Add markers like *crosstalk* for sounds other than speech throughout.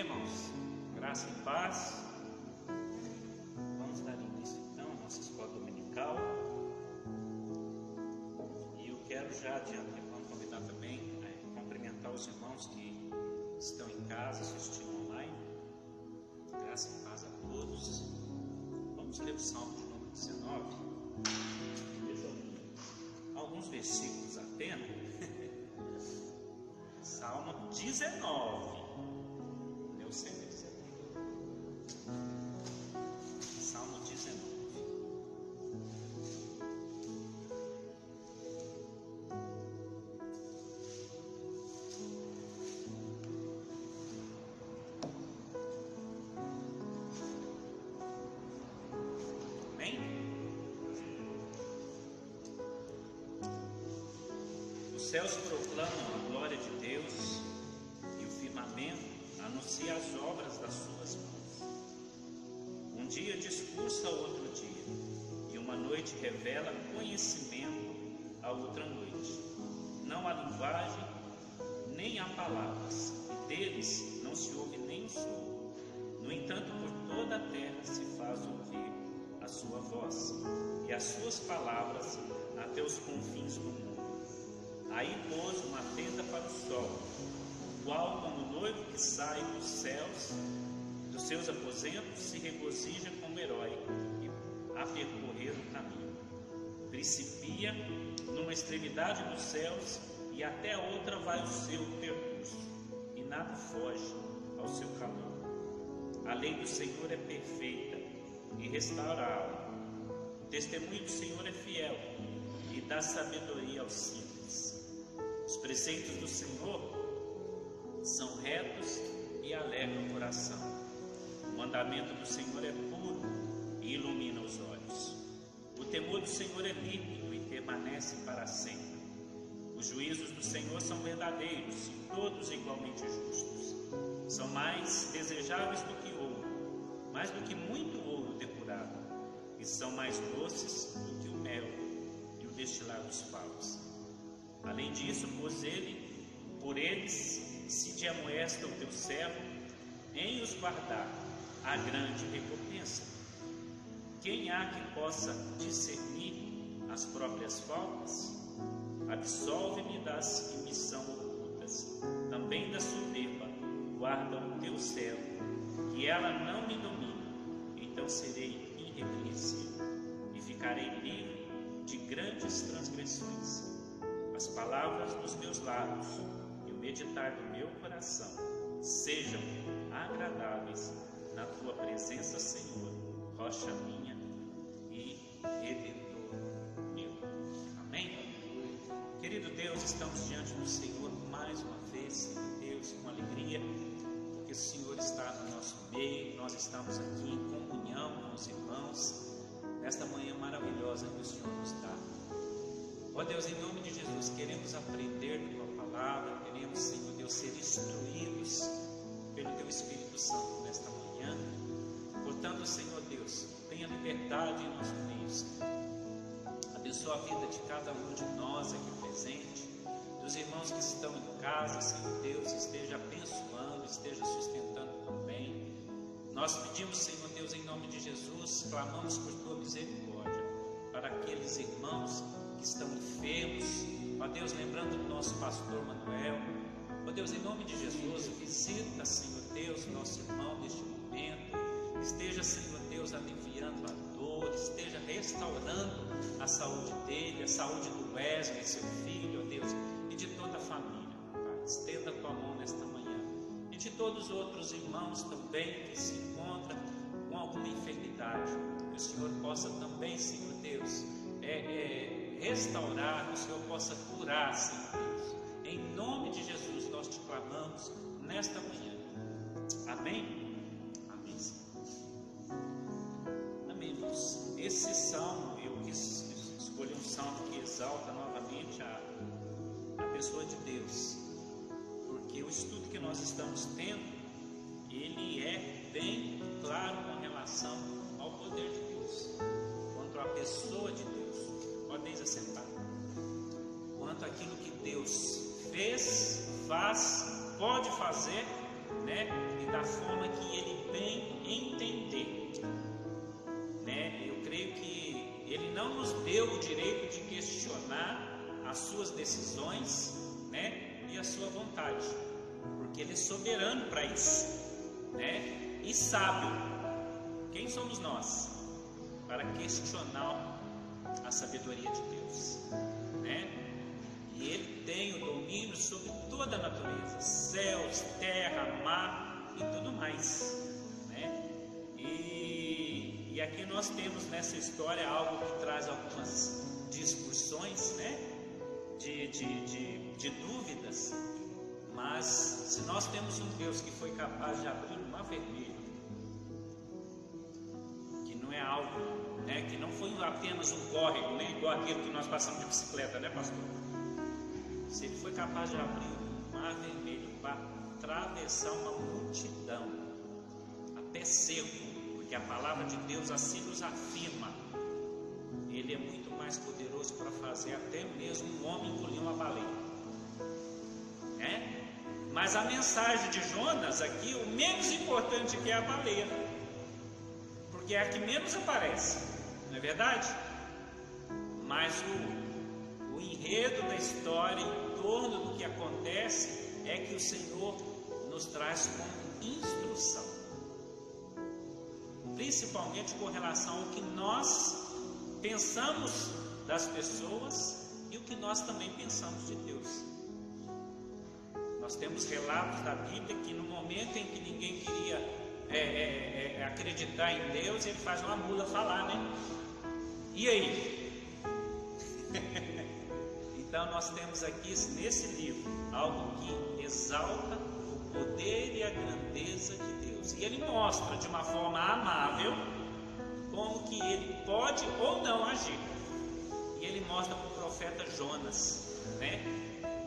Irmãos? Graça e paz. Vamos dar início então à nossa escola dominical. E eu quero já de antemão convidar também a cumprimentar os irmãos que estão em casa assistindo online. Graça e paz a todos. Vamos ler o Salmo de número 19. Alguns versículos apenas. *laughs* Salmo 19. Céus proclamam a glória de Deus e o firmamento anuncia as obras das suas mãos. Um dia discursa a outro dia, e uma noite revela conhecimento a outra noite. Não há linguagem, nem há palavras, e deles não se ouve nem o som. No entanto, por toda a terra se faz ouvir a sua voz, e as suas palavras até os confins do mundo. Aí pôs uma tenda para o sol, qual como noivo que sai dos céus, dos seus aposentos, se regozija como herói a percorrer o caminho. Principia numa extremidade dos céus e até outra vai o seu percurso, e nada foge ao seu calor. A lei do Senhor é perfeita e restaura a alma. O testemunho do Senhor é fiel e dá sabedoria aos simples. Os preceitos do Senhor são retos e alegram o coração. O mandamento do Senhor é puro e ilumina os olhos. O temor do Senhor é límpido e permanece para sempre. Os juízos do Senhor são verdadeiros e todos igualmente justos. São mais desejáveis do que ouro, mais do que muito ouro depurado, e são mais doces do que o mel e o destilar dos favos. Além disso, pôs ele, por eles se de amoesta o teu servo, em os guardar a grande recompensa. Quem há que possa discernir as próprias faltas? Absolve-me das que me são ocultas, também da soberba, guarda o teu servo, que ela não me domine, então serei irrepreensível e ficarei livre de grandes transgressões. As palavras dos meus lábios e o meditar do meu coração sejam agradáveis na tua presença, Senhor, rocha minha e redentor meu. Amém? Querido Deus, estamos diante do Senhor mais uma vez, Deus, com alegria, porque o Senhor está no nosso meio, nós estamos aqui em comunhão com os irmãos, nesta manhã maravilhosa que o Senhor nos dá. Ó Deus, em nome de Jesus, queremos aprender da tua palavra, queremos, Senhor Deus, ser instruídos pelo teu Espírito Santo nesta manhã. Portanto, Senhor Deus, tenha liberdade em nosso meio. Abençoa a vida de cada um de nós aqui presente, dos irmãos que estão em casa, Senhor Deus, esteja abençoando, esteja sustentando também. Nós pedimos, Senhor Deus, em nome de Jesus, clamamos por tua misericórdia para aqueles irmãos que estão enfermos. Ó Deus, lembrando do nosso pastor Manuel. Ó Deus, em nome de Jesus, visita, Senhor Deus, nosso irmão neste momento. Esteja, Senhor Deus, aliviando a dor, esteja restaurando a saúde dele, a saúde do Wesley, seu filho, ó Deus, e de toda a família. Pai, estenda a tua mão nesta manhã. E de todos os outros irmãos também que se encontram com alguma enfermidade. Que o Senhor possa também, Senhor Deus, é, é, restaurar, o Senhor possa curar, Senhor Deus. Em nome de Jesus nós te clamamos nesta manhã. Amém? Amém, Senhor. Amém, irmãos. Esse salmo, eu quis escolher um salmo que exalta novamente a, a pessoa de Deus. Porque o estudo que nós estamos tendo, ele é bem claro com relação ao poder de Deus, quanto à pessoa de Deus. Podem assentar. Quanto àquilo que Deus fez, faz, pode fazer, né? e da forma que ele bem entender. Né? Eu creio que ele não nos deu o direito de questionar as suas decisões né? e a sua vontade, porque ele é soberano para isso né? e sábio. Quem somos nós para questionar a sabedoria de Deus? Né? E ele tem o domínio sobre toda a natureza, céus, terra, mar e tudo mais. Né? E, e aqui nós temos nessa história algo que traz algumas discussões, né? de, de, de, de dúvidas, mas se nós temos um Deus que foi capaz de abrir o mar vermelho, que não é algo, né, que não foi apenas um córrego, né, igual aquele que nós passamos de bicicleta, né, pastor? se ele foi capaz de abrir o mar vermelho para atravessar uma multidão a pé seco, porque a palavra de Deus assim nos afirma, ele é muito mais poderoso para fazer até mesmo um homem engolir uma baleia. É? Mas a mensagem de Jonas aqui, o menos importante que é a baleia, porque é a que menos aparece, não é verdade? Mas o enredo da história, em torno do que acontece, é que o Senhor nos traz como instrução, principalmente com relação ao que nós pensamos das pessoas e o que nós também pensamos de Deus. Nós temos relatos da Bíblia que no momento em que ninguém queria é, é, é, acreditar em Deus, ele faz uma mula falar, né? E aí? *laughs* Então nós temos aqui nesse livro algo que exalta o poder e a grandeza de Deus. E ele mostra de uma forma amável como que ele pode ou não agir. E ele mostra para o profeta Jonas, né,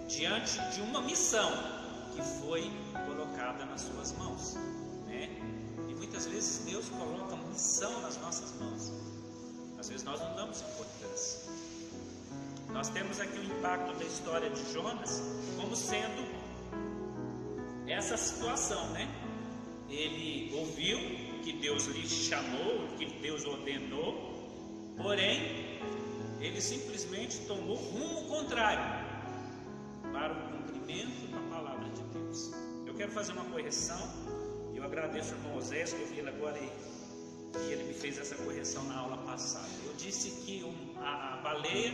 diante de uma missão que foi colocada nas suas mãos, né? E muitas vezes Deus coloca missão nas nossas mãos. Às vezes nós não damos importância. Nós temos aqui o impacto da história de Jonas como sendo essa situação, né? Ele ouviu que Deus lhe chamou, que Deus ordenou, porém ele simplesmente tomou rumo contrário para o cumprimento da palavra de Deus. Eu quero fazer uma correção. Eu agradeço ao irmão Osés que eu vi ele agora e, e ele me fez essa correção na aula passada. Eu disse que um, a, a baleia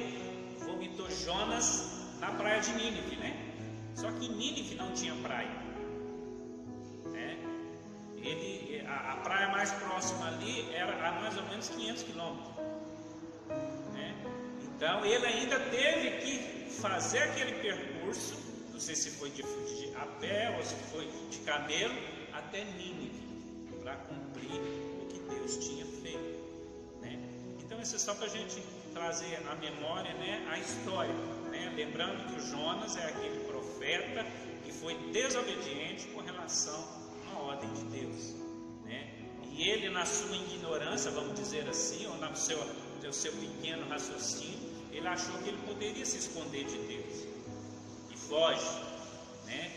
vomitou Jonas na praia de Nínive, né? Só que Nínive não tinha praia. Né? Ele, a, a, praia mais próxima ali era a mais ou menos 500 quilômetros. Né? Então ele ainda teve que fazer aquele percurso, não sei se foi de, de a pé ou se foi de camelo, até Nínive, para cumprir Deus tinha feito. Né? Então isso é só para a gente trazer à memória né, a história. Né? Lembrando que o Jonas é aquele profeta que foi desobediente com relação à ordem de Deus. Né? E ele, na sua ignorância, vamos dizer assim, ou no seu, no seu pequeno raciocínio, ele achou que ele poderia se esconder de Deus. E foge. Né?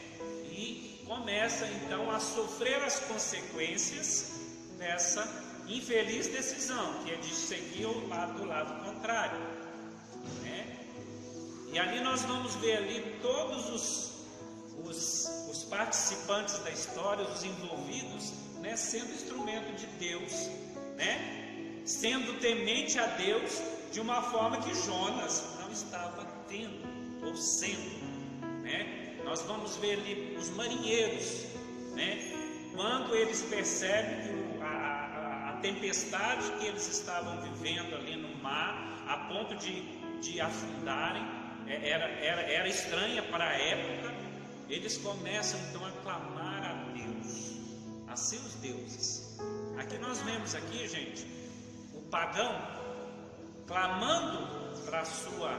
E começa então a sofrer as consequências dessa infeliz decisão, que é de seguir o lado do lado contrário. Né? E ali nós vamos ver ali todos os, os, os participantes da história, os envolvidos, né, sendo instrumento de Deus, né? sendo temente a Deus de uma forma que Jonas não estava tendo ou sendo. Né? Nós vamos ver ali os marinheiros, né? quando eles percebem que tempestade que eles estavam vivendo ali no mar, a ponto de, de afundarem, é, era, era, era estranha para a época, eles começam então a clamar a Deus, a seus deuses. Aqui nós vemos aqui, gente, o pagão clamando para a sua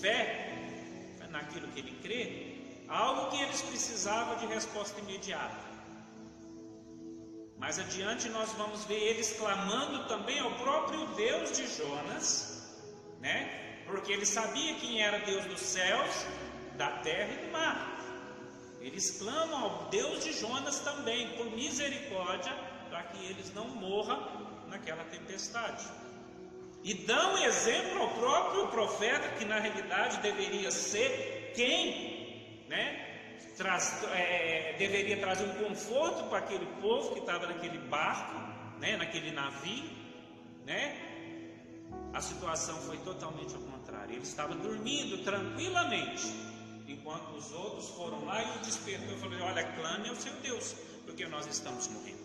fé naquilo que ele crê, algo que eles precisavam de resposta imediata. Mais adiante nós vamos ver eles clamando também ao próprio Deus de Jonas, né? Porque ele sabia quem era Deus dos céus, da terra e do mar. Eles clamam ao Deus de Jonas também, por misericórdia, para que eles não morram naquela tempestade. E dão exemplo ao próprio profeta, que na realidade deveria ser quem, né? Traz, é, deveria trazer um conforto para aquele povo que estava naquele barco, né? naquele navio, né? A situação foi totalmente ao contrário. Ele estava dormindo tranquilamente, enquanto os outros foram lá e o despertou. Eu falei: Olha, clame ao seu Deus, porque nós estamos morrendo.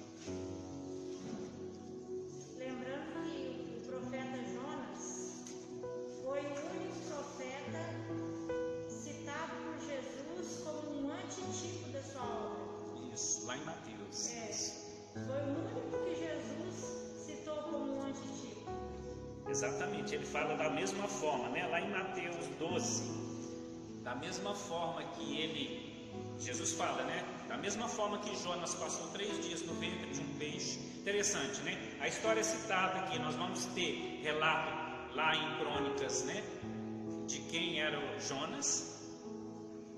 Exatamente, ele fala da mesma forma, né? lá em Mateus 12, da mesma forma que ele, Jesus fala, né? Da mesma forma que Jonas passou três dias no ventre de um peixe. Interessante, né? A história é citada aqui, nós vamos ter relato lá em Crônicas, né? De quem era o Jonas.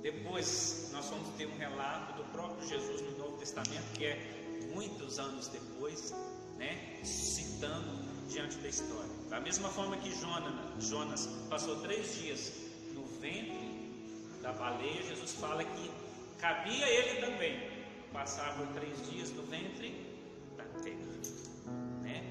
Depois nós vamos ter um relato do próprio Jesus no Novo Testamento, que é muitos anos depois, né? Citando diante da história. Da mesma forma que Jonas, passou três dias no ventre da baleia, Jesus fala que cabia ele também passar por três dias no ventre da terra. Né?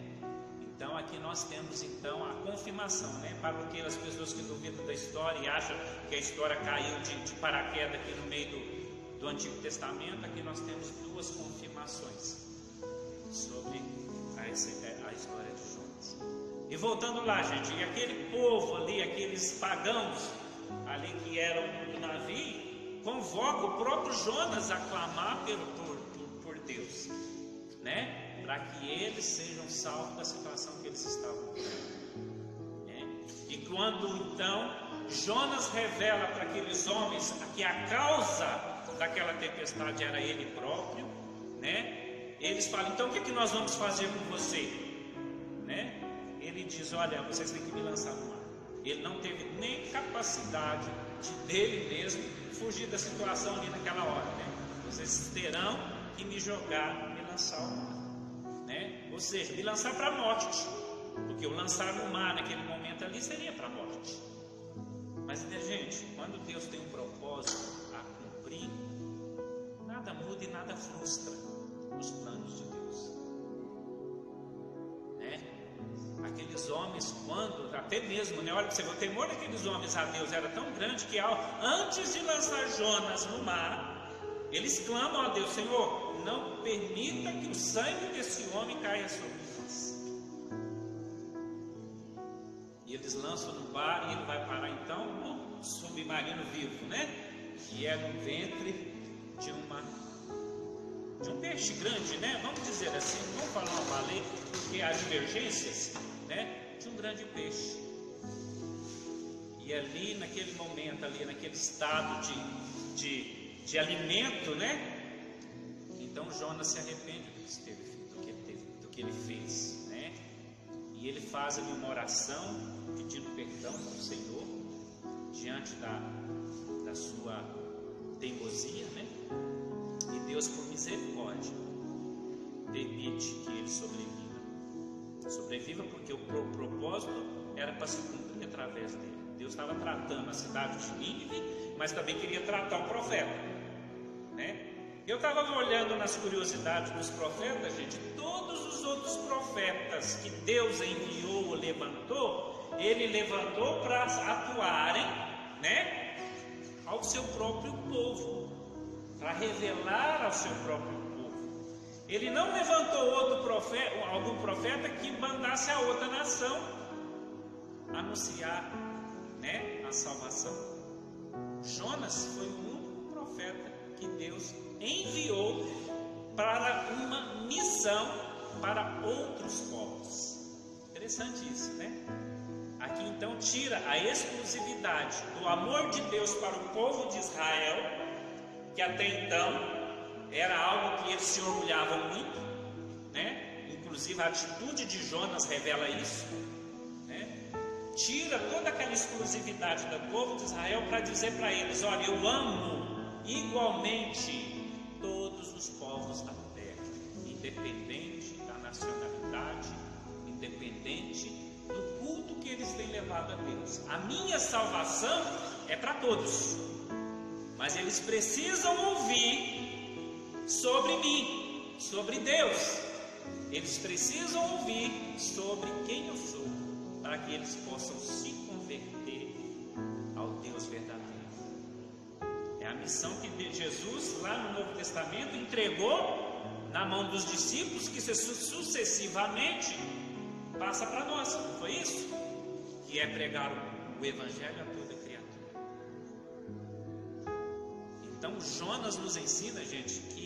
Então aqui nós temos então a confirmação, né? Para aquelas pessoas que duvidam da história e acham que a história caiu de, de paraquedas aqui no meio do, do Antigo Testamento, aqui nós temos duas confirmações sobre a, a história de Jonas. E voltando lá, gente, e aquele povo ali, aqueles pagãos ali que eram do navio, convoca o próprio Jonas a clamar pelo, por, por, por Deus, né? Para que eles sejam salvos da situação que eles estavam. Né? E quando então Jonas revela para aqueles homens que a causa daquela tempestade era ele próprio, né? Eles falam: então o que, é que nós vamos fazer com você, né? Ele diz: Olha, vocês têm que me lançar no mar. Ele não teve nem capacidade de dele mesmo fugir da situação ali naquela hora, né? Vocês terão que me jogar, me lançar ao mar, né? Ou seja, me lançar para a morte, porque o lançar no mar naquele momento ali seria para a morte. Mas, né, gente, quando Deus tem um propósito a cumprir, nada muda e nada frustra os planos de Deus. Aqueles homens, quando, até mesmo, né, olha, você o temor daqueles homens a Deus era tão grande que ao, antes de lançar Jonas no mar, eles clamam a Deus: Senhor, não permita que o sangue desse homem caia sobre nós. E eles lançam no mar e ele vai parar então no submarino vivo, né? Que é no ventre de uma de um peixe grande, né? Vamos dizer assim, vamos falar uma baleia, há divergências né, de um grande peixe. E ali, naquele momento, ali, naquele estado de, de, de alimento, né? Então Jonas se arrepende do que, teve, do, que teve, do que ele fez, né? E ele faz ali uma oração pedindo perdão ao Senhor diante da, da sua teimosia, né? E Deus, por misericórdia, permite que ele sobreviva sobreviva porque o propósito era para se cumprir através dele. Deus estava tratando a cidade de Nínive, mas também queria tratar o profeta, né? Eu estava olhando nas curiosidades dos profetas, gente, todos os outros profetas que Deus enviou ou levantou, ele levantou para atuarem, né, ao seu próprio povo, para revelar ao seu próprio ele não levantou outro profeta, algum profeta que mandasse a outra nação anunciar né, a salvação. Jonas foi o único profeta que Deus enviou para uma missão para outros povos. Interessante isso, né? Aqui então tira a exclusividade do amor de Deus para o povo de Israel, que até então era algo que eles se orgulhavam muito, né? Inclusive a atitude de Jonas revela isso, né? Tira toda aquela exclusividade do povo de Israel para dizer para eles: olha, eu amo igualmente todos os povos da terra, independente da nacionalidade, independente do culto que eles têm levado a Deus. A minha salvação é para todos, mas eles precisam ouvir sobre mim, sobre Deus. Eles precisam ouvir sobre quem eu sou, para que eles possam se converter ao Deus verdadeiro. É a missão que Jesus, lá no Novo Testamento, entregou na mão dos discípulos, que sucessivamente passa para nós, não foi isso? Que é pregar o Evangelho a toda criatura. Então, Jonas nos ensina, gente, que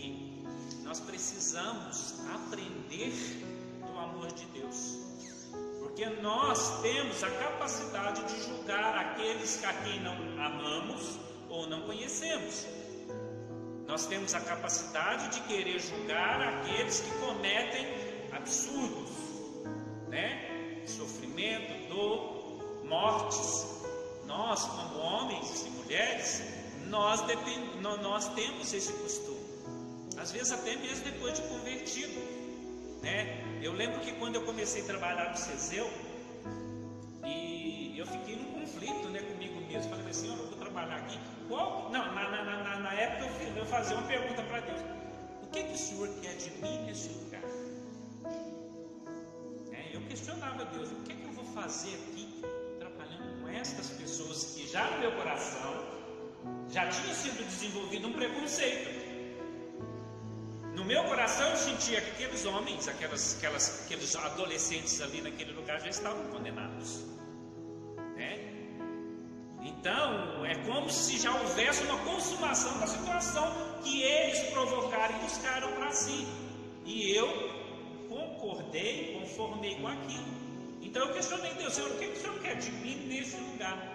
nós precisamos aprender do amor de Deus. Porque nós temos a capacidade de julgar aqueles a quem não amamos ou não conhecemos. Nós temos a capacidade de querer julgar aqueles que cometem absurdos, né? Sofrimento, dor, mortes. Nós, como homens e mulheres, nós, depend... nós temos esse costume. Às vezes até mesmo depois de convertido. Né? Eu lembro que quando eu comecei a trabalhar no Ceseu, e eu fiquei num conflito né, comigo mesmo. Falei assim, eu vou trabalhar aqui. Qual? Não, na, na, na, na época eu, fiz, eu fazia uma pergunta para Deus. O que, que o Senhor quer de mim nesse lugar? eu questionava Deus, o que, é que eu vou fazer aqui trabalhando com estas pessoas que já no meu coração já tinha sido desenvolvido um preconceito. No meu coração eu sentia que aqueles homens, aquelas, aquelas, aqueles adolescentes ali naquele lugar já estavam condenados. Né? Então é como se já houvesse uma consumação da situação que eles provocaram e buscaram para si. E eu concordei, conformei com aquilo. Então eu questionei Deus, Senhor, o que, o Senhor quer de mim nesse lugar?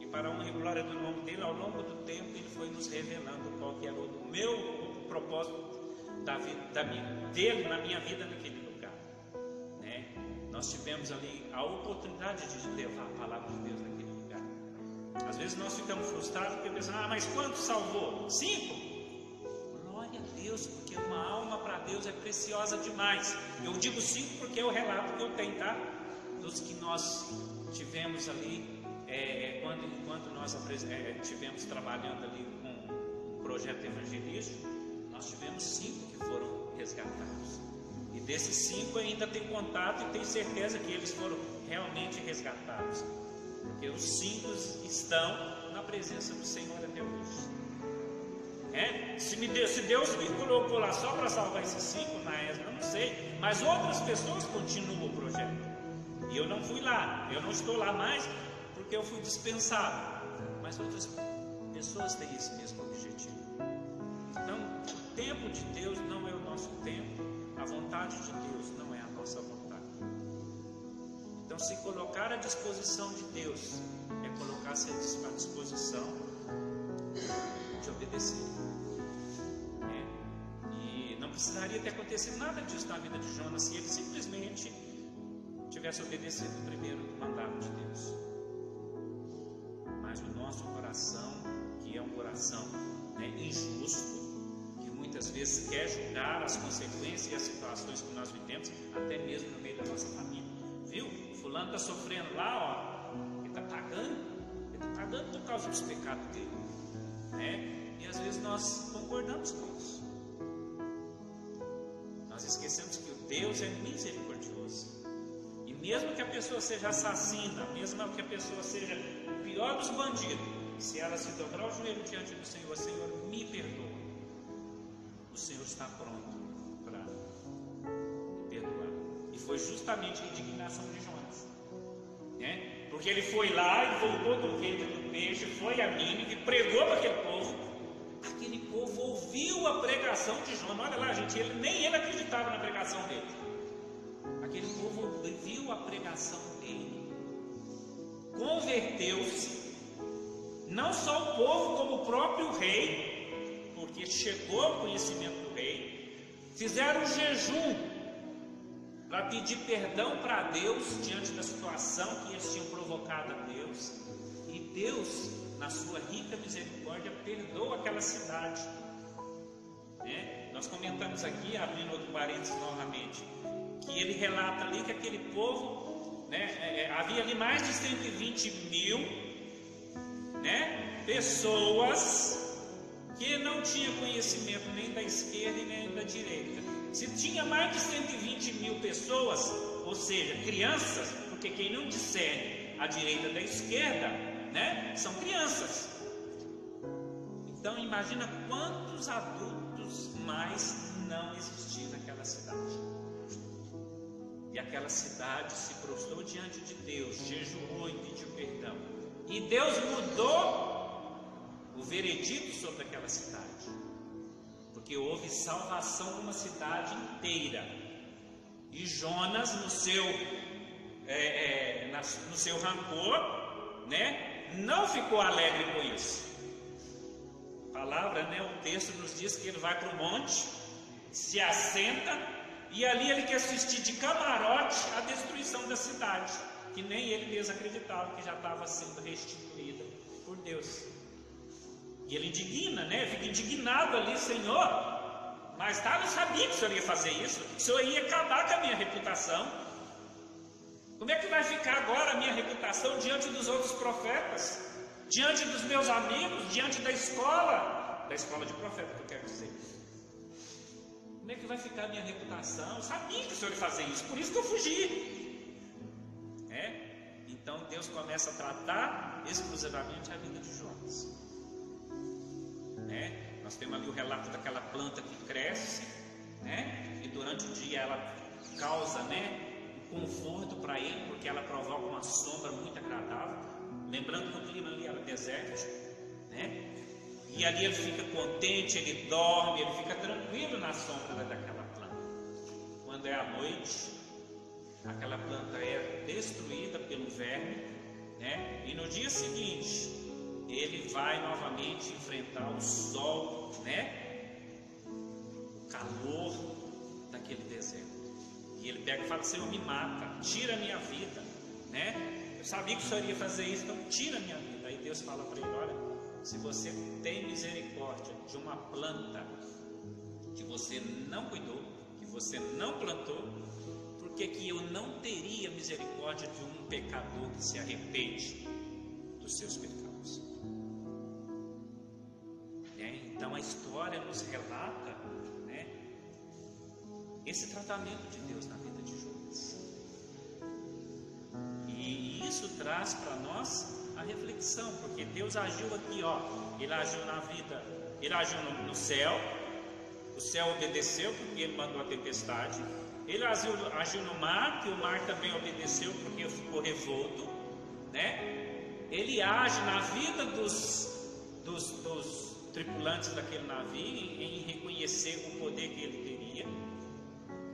E para honra e glória do nome dele, ao longo do tempo, ele foi nos revelando qual que era o meu propósito da vida, da minha, dele na minha vida naquele lugar. Né? Nós tivemos ali a oportunidade de levar a palavra de Deus naquele lugar. Às vezes nós ficamos frustrados porque pensamos, ah, mas quanto salvou? Cinco? Glória a Deus, porque uma alma para Deus é preciosa demais. Eu digo cinco porque é o relato que eu tenho, tá? Dos que nós tivemos ali, é, quando, enquanto nós é, tivemos trabalhando ali com um projeto evangelístico, nós tivemos cinco que foram resgatados. E desses cinco ainda tem contato e tenho certeza que eles foram realmente resgatados. Porque os cinco estão na presença do Senhor até hoje. É? Se, me deu, se Deus me colocou lá só para salvar esses cinco na ESMA, eu não sei. Mas outras pessoas continuam o projeto. E eu não fui lá, eu não estou lá mais porque eu fui dispensado. Mas outras pessoas têm esse mesmo objetivo. O tempo de Deus não é o nosso tempo, a vontade de Deus não é a nossa vontade. Então, se colocar à disposição de Deus é colocar-se à disposição de obedecer. É. E não precisaria ter acontecido nada disso na vida de Jonas se ele simplesmente tivesse obedecido o primeiro mandato de Deus. Mas o nosso coração, que é um coração né, injusto, muitas vezes quer julgar as consequências e as situações que nós vivemos, até mesmo no meio da nossa família. Viu? Fulano está sofrendo lá, ó, ele está pagando, ele está pagando por causa dos pecados dele. Né? E às vezes nós concordamos com isso. Nós esquecemos que o Deus é misericordioso. E mesmo que a pessoa seja assassina, mesmo que a pessoa seja o pior dos bandidos, se ela se dobrar o joelho diante do Senhor, Senhor, me perdoa. O Senhor está pronto para perdoar. E foi justamente a indignação de Jonas. Né? Porque ele foi lá e voltou do ventre do peixe, foi a Nínive, pregou para aquele povo. Aquele povo ouviu a pregação de Jonas. Olha lá, gente, ele, nem ele acreditava na pregação dele. Aquele povo ouviu a pregação dele, converteu-se. Não só o povo, como o próprio rei, porque chegou ao conhecimento do rei, fizeram um jejum para pedir perdão para Deus diante da situação que eles tinham provocado a Deus. E Deus, na sua rica misericórdia, perdoa aquela cidade. Né? Nós comentamos aqui, abrindo outro parênteses novamente, que ele relata ali que aquele povo, né, é, é havia ali mais de 120 mil né, pessoas que não tinham conhecimento nem da esquerda e nem da direita. Se tinha mais de 120 mil pessoas, ou seja, crianças, porque quem não discerne a direita da esquerda, né, são crianças. Então imagina quantos adultos mais não existiam naquela cidade. E aquela cidade se prostrou diante de Deus, jejuou e pediu perdão. E Deus mudou o veredito sobre aquela cidade. Porque houve salvação numa cidade inteira. E Jonas, no seu, é, é, na, no seu rancor, né, não ficou alegre com isso. A palavra, né, o texto nos diz que ele vai para o monte, se assenta, e ali ele quer assistir de camarote a destruição da cidade, que nem ele mesmo acreditava que já estava sendo restituída por Deus. E ele indigna, né? Fica indignado ali, Senhor. Mas tá, não sabia que o Senhor ia fazer isso. O Senhor ia acabar com a minha reputação. Como é que vai ficar agora a minha reputação diante dos outros profetas? Diante dos meus amigos? Diante da escola? Da escola de profeta, que eu quero dizer. Como é que vai ficar a minha reputação? Eu sabia que o Senhor ia fazer isso, por isso que eu fugi. É? Então Deus começa a tratar exclusivamente a vida de Jonas né? Nós temos ali o relato daquela planta que cresce, né? E durante o dia ela causa, né? Um conforto para ele, porque ela provoca uma sombra muito agradável. Lembrando que o clima ali era desértico, né? E ali ele fica contente, ele dorme, ele fica tranquilo na sombra daquela planta. Quando é a noite, aquela planta é destruída pelo verme, né? E no dia seguinte, ele vai novamente enfrentar o sol, né? O calor daquele deserto. E ele pega e fala: Senhor, me mata, tira a minha vida, né? Eu sabia que o Senhor ia fazer isso, então tira a minha vida. Aí Deus fala para ele: Olha, se você tem misericórdia de uma planta que você não cuidou, que você não plantou, por que, que eu não teria misericórdia de um pecador que se arrepende dos seus pecados? Então a história nos relata né, esse tratamento de Deus na vida de Jonas. E isso traz para nós a reflexão, porque Deus agiu aqui, ó, ele agiu na vida, ele agiu no, no céu, o céu obedeceu porque ele mandou a tempestade, ele agiu, agiu no mar, que o mar também obedeceu porque ficou revolto, né? Ele age na vida dos, dos, dos tripulantes daquele navio em, reconhecer o poder que ele teria.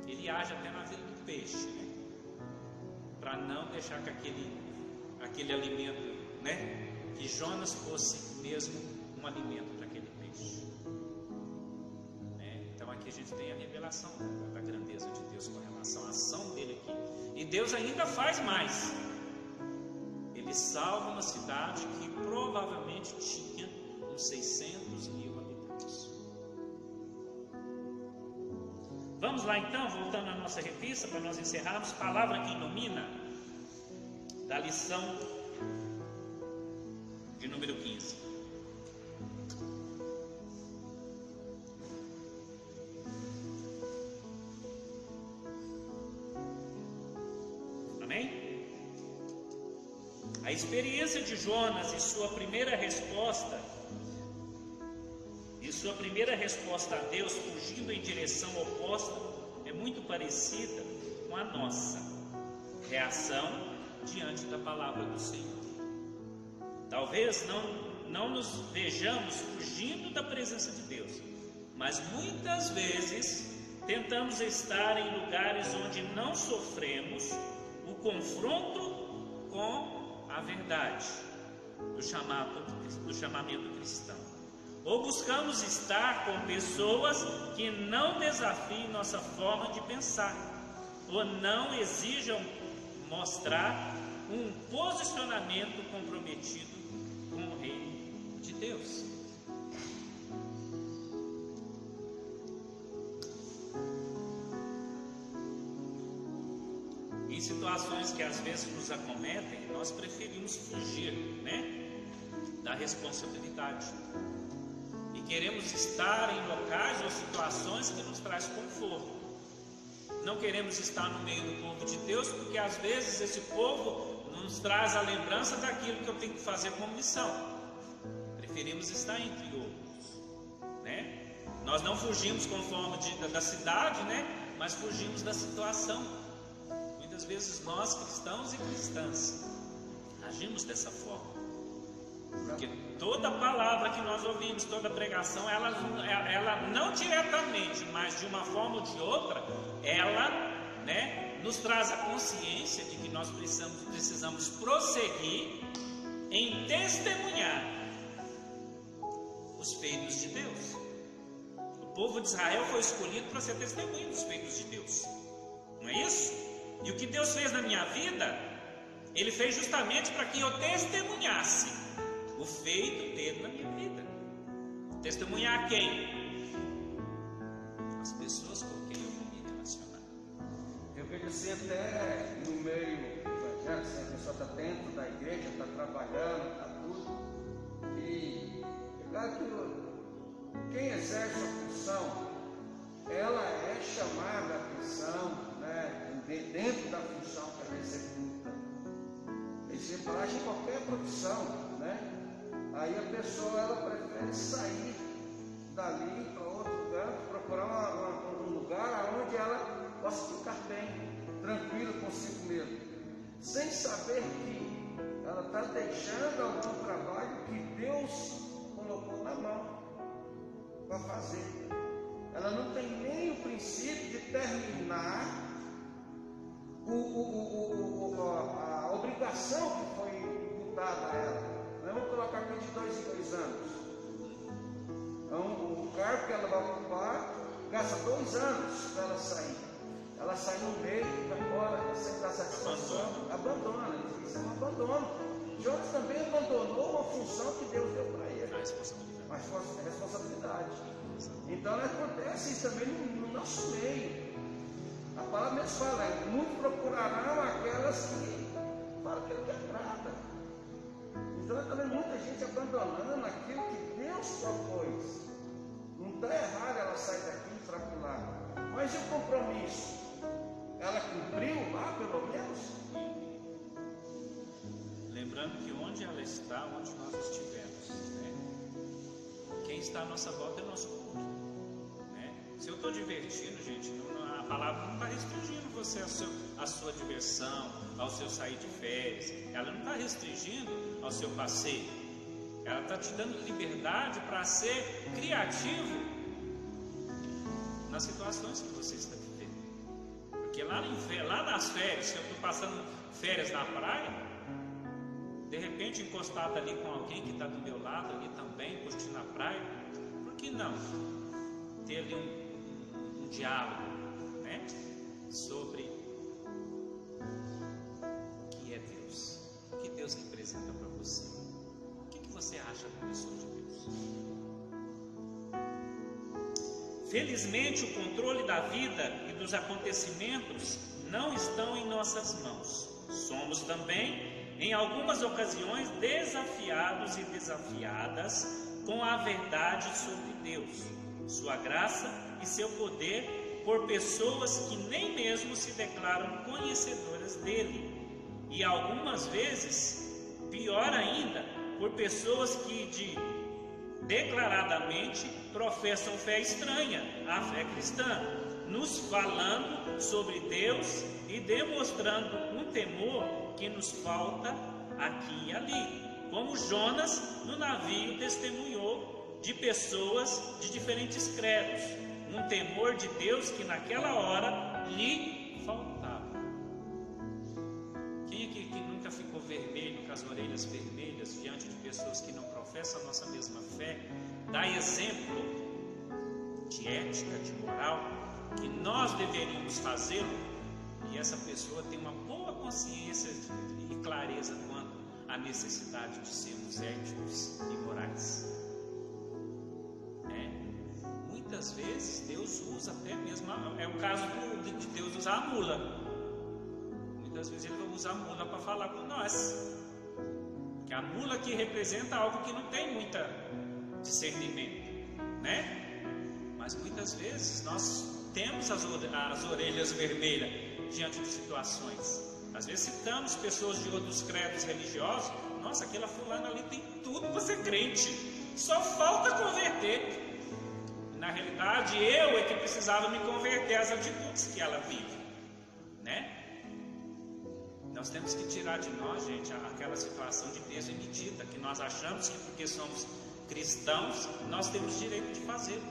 Ele age até na vida do peixe, né? para não deixar que aquele, aquele alimento, né? que Jonas fosse mesmo um alimento para aquele peixe. Né? Então aqui a gente tem a revelação da grandeza de Deus com relação à ação dele aqui. E Deus ainda faz mais. Ele salva uma cidade que provavelmente tinha 600 mil habitantes. Vamos lá então, voltando à nossa revista, para nós encerrarmos, palavra que ilumina, da lição de número 15. Amém? A experiência de Jonas e sua primeira resposta sua primeira resposta a Deus, fugindo em direção oposta, é muito parecida com a nossa reação diante da palavra do Senhor. Talvez não, não nos vejamos fugindo da presença de Deus, mas muitas vezes tentamos estar em lugares onde não sofremos o confronto com a verdade do, chamado, do chamamento cristão ou buscamos estar com pessoas que não desafiem nossa forma de pensar, ou não exijam mostrar um posicionamento comprometido com o reino de Deus. Em situações que às vezes nos acometem, nós preferimos fugir, né, da responsabilidade. Queremos estar em locais ou situações que nos traz conforto. Não queremos estar no meio do povo de Deus, porque às vezes esse povo nos traz a lembrança daquilo que eu tenho que fazer como missão. Preferimos estar entre outros, né? Nós não fugimos conforme de, da cidade, né? Mas fugimos da situação. Muitas vezes nós cristãos e cristãs agimos dessa forma. Porque toda palavra que nós ouvimos, toda pregação, ela, ela não diretamente, mas de uma forma ou de outra, ela né, nos traz a consciência de que nós precisamos, precisamos prosseguir em testemunhar os feitos de Deus. O povo de Israel foi escolhido para ser testemunho dos feitos de Deus, não é isso? E o que Deus fez na minha vida, Ele fez justamente para que eu testemunhasse o feito dele na minha vida. Testemunhar quem? As pessoas com quem eu vou me relacionar. Eu vejo assim até no meio evangélico, assim, a pessoa está dentro da igreja, está trabalhando, está tudo. E é claro que quem exerce a função, ela é chamada a atenção, né, dentro da função que ela executa. Exemplo, em qualquer profissão? Aí a pessoa ela prefere sair dali para outro lugar, procurar uma, uma, um lugar onde ela possa ficar bem, tranquila consigo mesmo, sem saber que ela está deixando algum trabalho que Deus colocou na mão para fazer. Ela não tem nem o princípio de terminar o, o, o, a obrigação que foi dada a ela. Vamos colocar aqui de dois em dois anos. Então, o cargo que ela vai ocupar gasta dois anos para ela sair. Ela sai no meio, vai embora, sem dar satisfação, abandona. Isso é um abandono. Jonas também abandonou uma função que Deus deu para ele. A responsabilidade. Mas responsabilidade. Então acontece isso também no, no nosso meio. A palavra mesmo fala, muito procurarão aquelas que aquilo que agrada. Então também muita gente abandonando aquilo que Deus propôs. Não está errado ela sair daqui para pular. Mas e o compromisso? Ela cumpriu lá pelo menos? Lembrando que onde ela está, onde nós estivermos, né? quem está à nossa volta é nosso culto. Né? Se eu estou divertindo, gente, a palavra não está restringindo você a, seu, a sua diversão, ao seu sair de férias. Ela não está restringindo ao seu passeio. Ela está te dando liberdade para ser criativo nas situações que você está vivendo. Porque lá, em, lá nas férias, se eu estou passando férias na praia, de repente encostado ali com alguém que está do meu lado ali também, curtindo a praia, por que não ter ali um, um, um diálogo né, sobre representa para você? O que, que você acha da pessoa de Deus? Felizmente, o controle da vida e dos acontecimentos não estão em nossas mãos. Somos também, em algumas ocasiões, desafiados e desafiadas com a verdade sobre Deus, Sua graça e seu poder por pessoas que nem mesmo se declaram conhecedoras dele e algumas vezes Pior ainda, por pessoas que de declaradamente professam fé estranha à fé cristã, nos falando sobre Deus e demonstrando um temor que nos falta aqui e ali. Como Jonas no navio testemunhou de pessoas de diferentes credos, um temor de Deus que naquela hora lhe que não professam a nossa mesma fé, dá exemplo de ética, de moral, que nós deveríamos fazê-lo, e essa pessoa tem uma boa consciência e clareza quanto à necessidade de sermos éticos e morais. É. Muitas vezes Deus usa até mesmo, é o caso de Deus usar a mula muitas vezes ele usa a mula para falar com nós. Que a mula aqui representa algo que não tem muita discernimento, né? Mas muitas vezes nós temos as, as orelhas vermelhas diante de situações. Às vezes citamos pessoas de outros credos religiosos. Nossa, aquela fulana ali tem tudo para ser crente. Só falta converter. Na realidade, eu é que precisava me converter às atitudes que ela vive, né? Nós temos que tirar de nós, gente, aquela situação de peso e medida que nós achamos que porque somos cristãos nós temos direito de fazer.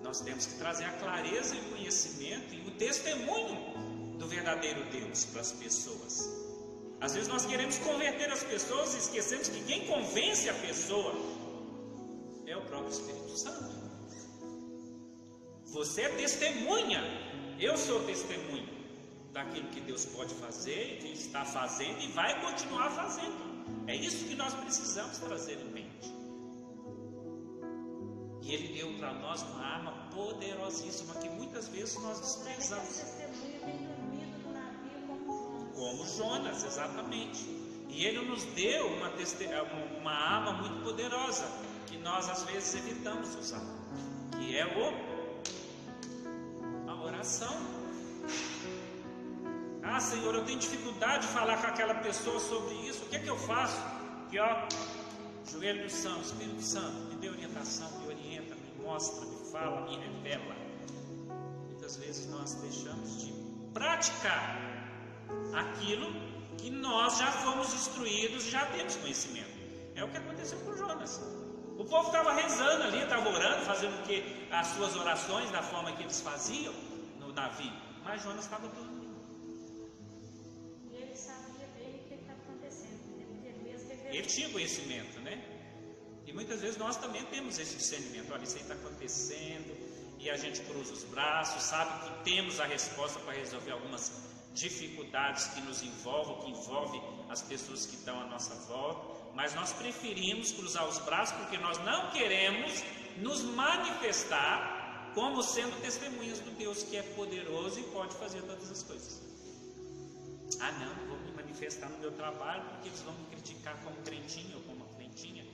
Nós temos que trazer a clareza e o conhecimento e o testemunho do verdadeiro Deus para as pessoas. Às vezes nós queremos converter as pessoas e esquecemos que quem convence a pessoa é o próprio Espírito Santo. Você é testemunha, eu sou testemunha daquilo que Deus pode fazer, que está fazendo e vai continuar fazendo. É isso que nós precisamos trazer em mente. E Ele deu para nós uma arma poderosíssima que muitas vezes nós desprezamos. Como Jonas, exatamente. E Ele nos deu uma, uma arma muito poderosa que nós às vezes evitamos usar, que é o a oração. Ah, Senhor, eu tenho dificuldade de falar com aquela pessoa sobre isso. O que é que eu faço? Que ó, joelho no Santo, Espírito Santo, me dê orientação, me mostra, me fala, me revela. Muitas vezes nós deixamos de praticar aquilo que nós já fomos instruídos e já temos conhecimento. É o que aconteceu com Jonas. O povo estava rezando ali, estava orando, fazendo que as suas orações da forma que eles faziam no navio, mas Jonas estava dormindo. Ele, tinha conhecimento, né? E muitas vezes nós também temos esse discernimento. Olha, isso aí está acontecendo, e a gente cruza os braços, sabe que temos a resposta para resolver algumas dificuldades que nos envolvem, que envolvem as pessoas que estão à nossa volta, mas nós preferimos cruzar os braços porque nós não queremos nos manifestar como sendo testemunhas do Deus que é poderoso e pode fazer todas as coisas. Ah, não, manifestar no meu trabalho porque eles vão me criticar como crentinho ou como crentinha.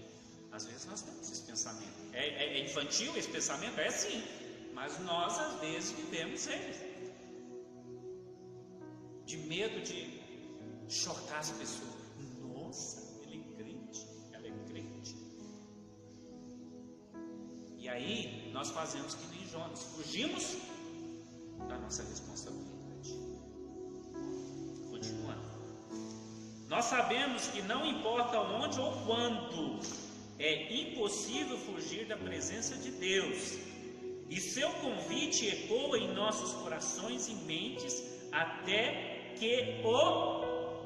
Às vezes nós temos esse pensamento. É, é, é infantil esse pensamento? É sim. Mas nós às vezes vivemos ele. De medo de chocar as pessoas. Nossa, ele é crente, ela é crente. E aí nós fazemos que nem Jonas, fugimos da nossa responsabilidade. Nós sabemos que não importa onde ou quando é impossível fugir da presença de Deus. E seu convite ecoa em nossos corações e mentes até que o.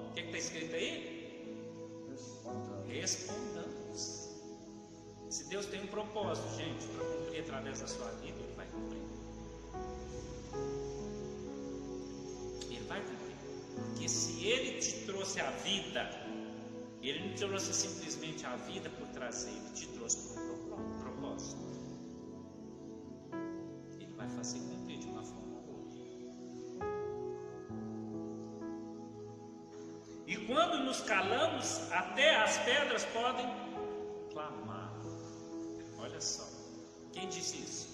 O que está escrito aí? Respondamos. Se Deus tem um propósito, gente, para cumprir através da sua vida, Ele vai cumprir. Ele vai cumprir. Porque se Ele te trouxe a vida, Ele não trouxe simplesmente a vida por trazer, Ele te trouxe por um propósito. Ele vai fazer cumprir de uma forma ou outra. E quando nos calamos, até as pedras podem clamar. Olha só, quem disse isso?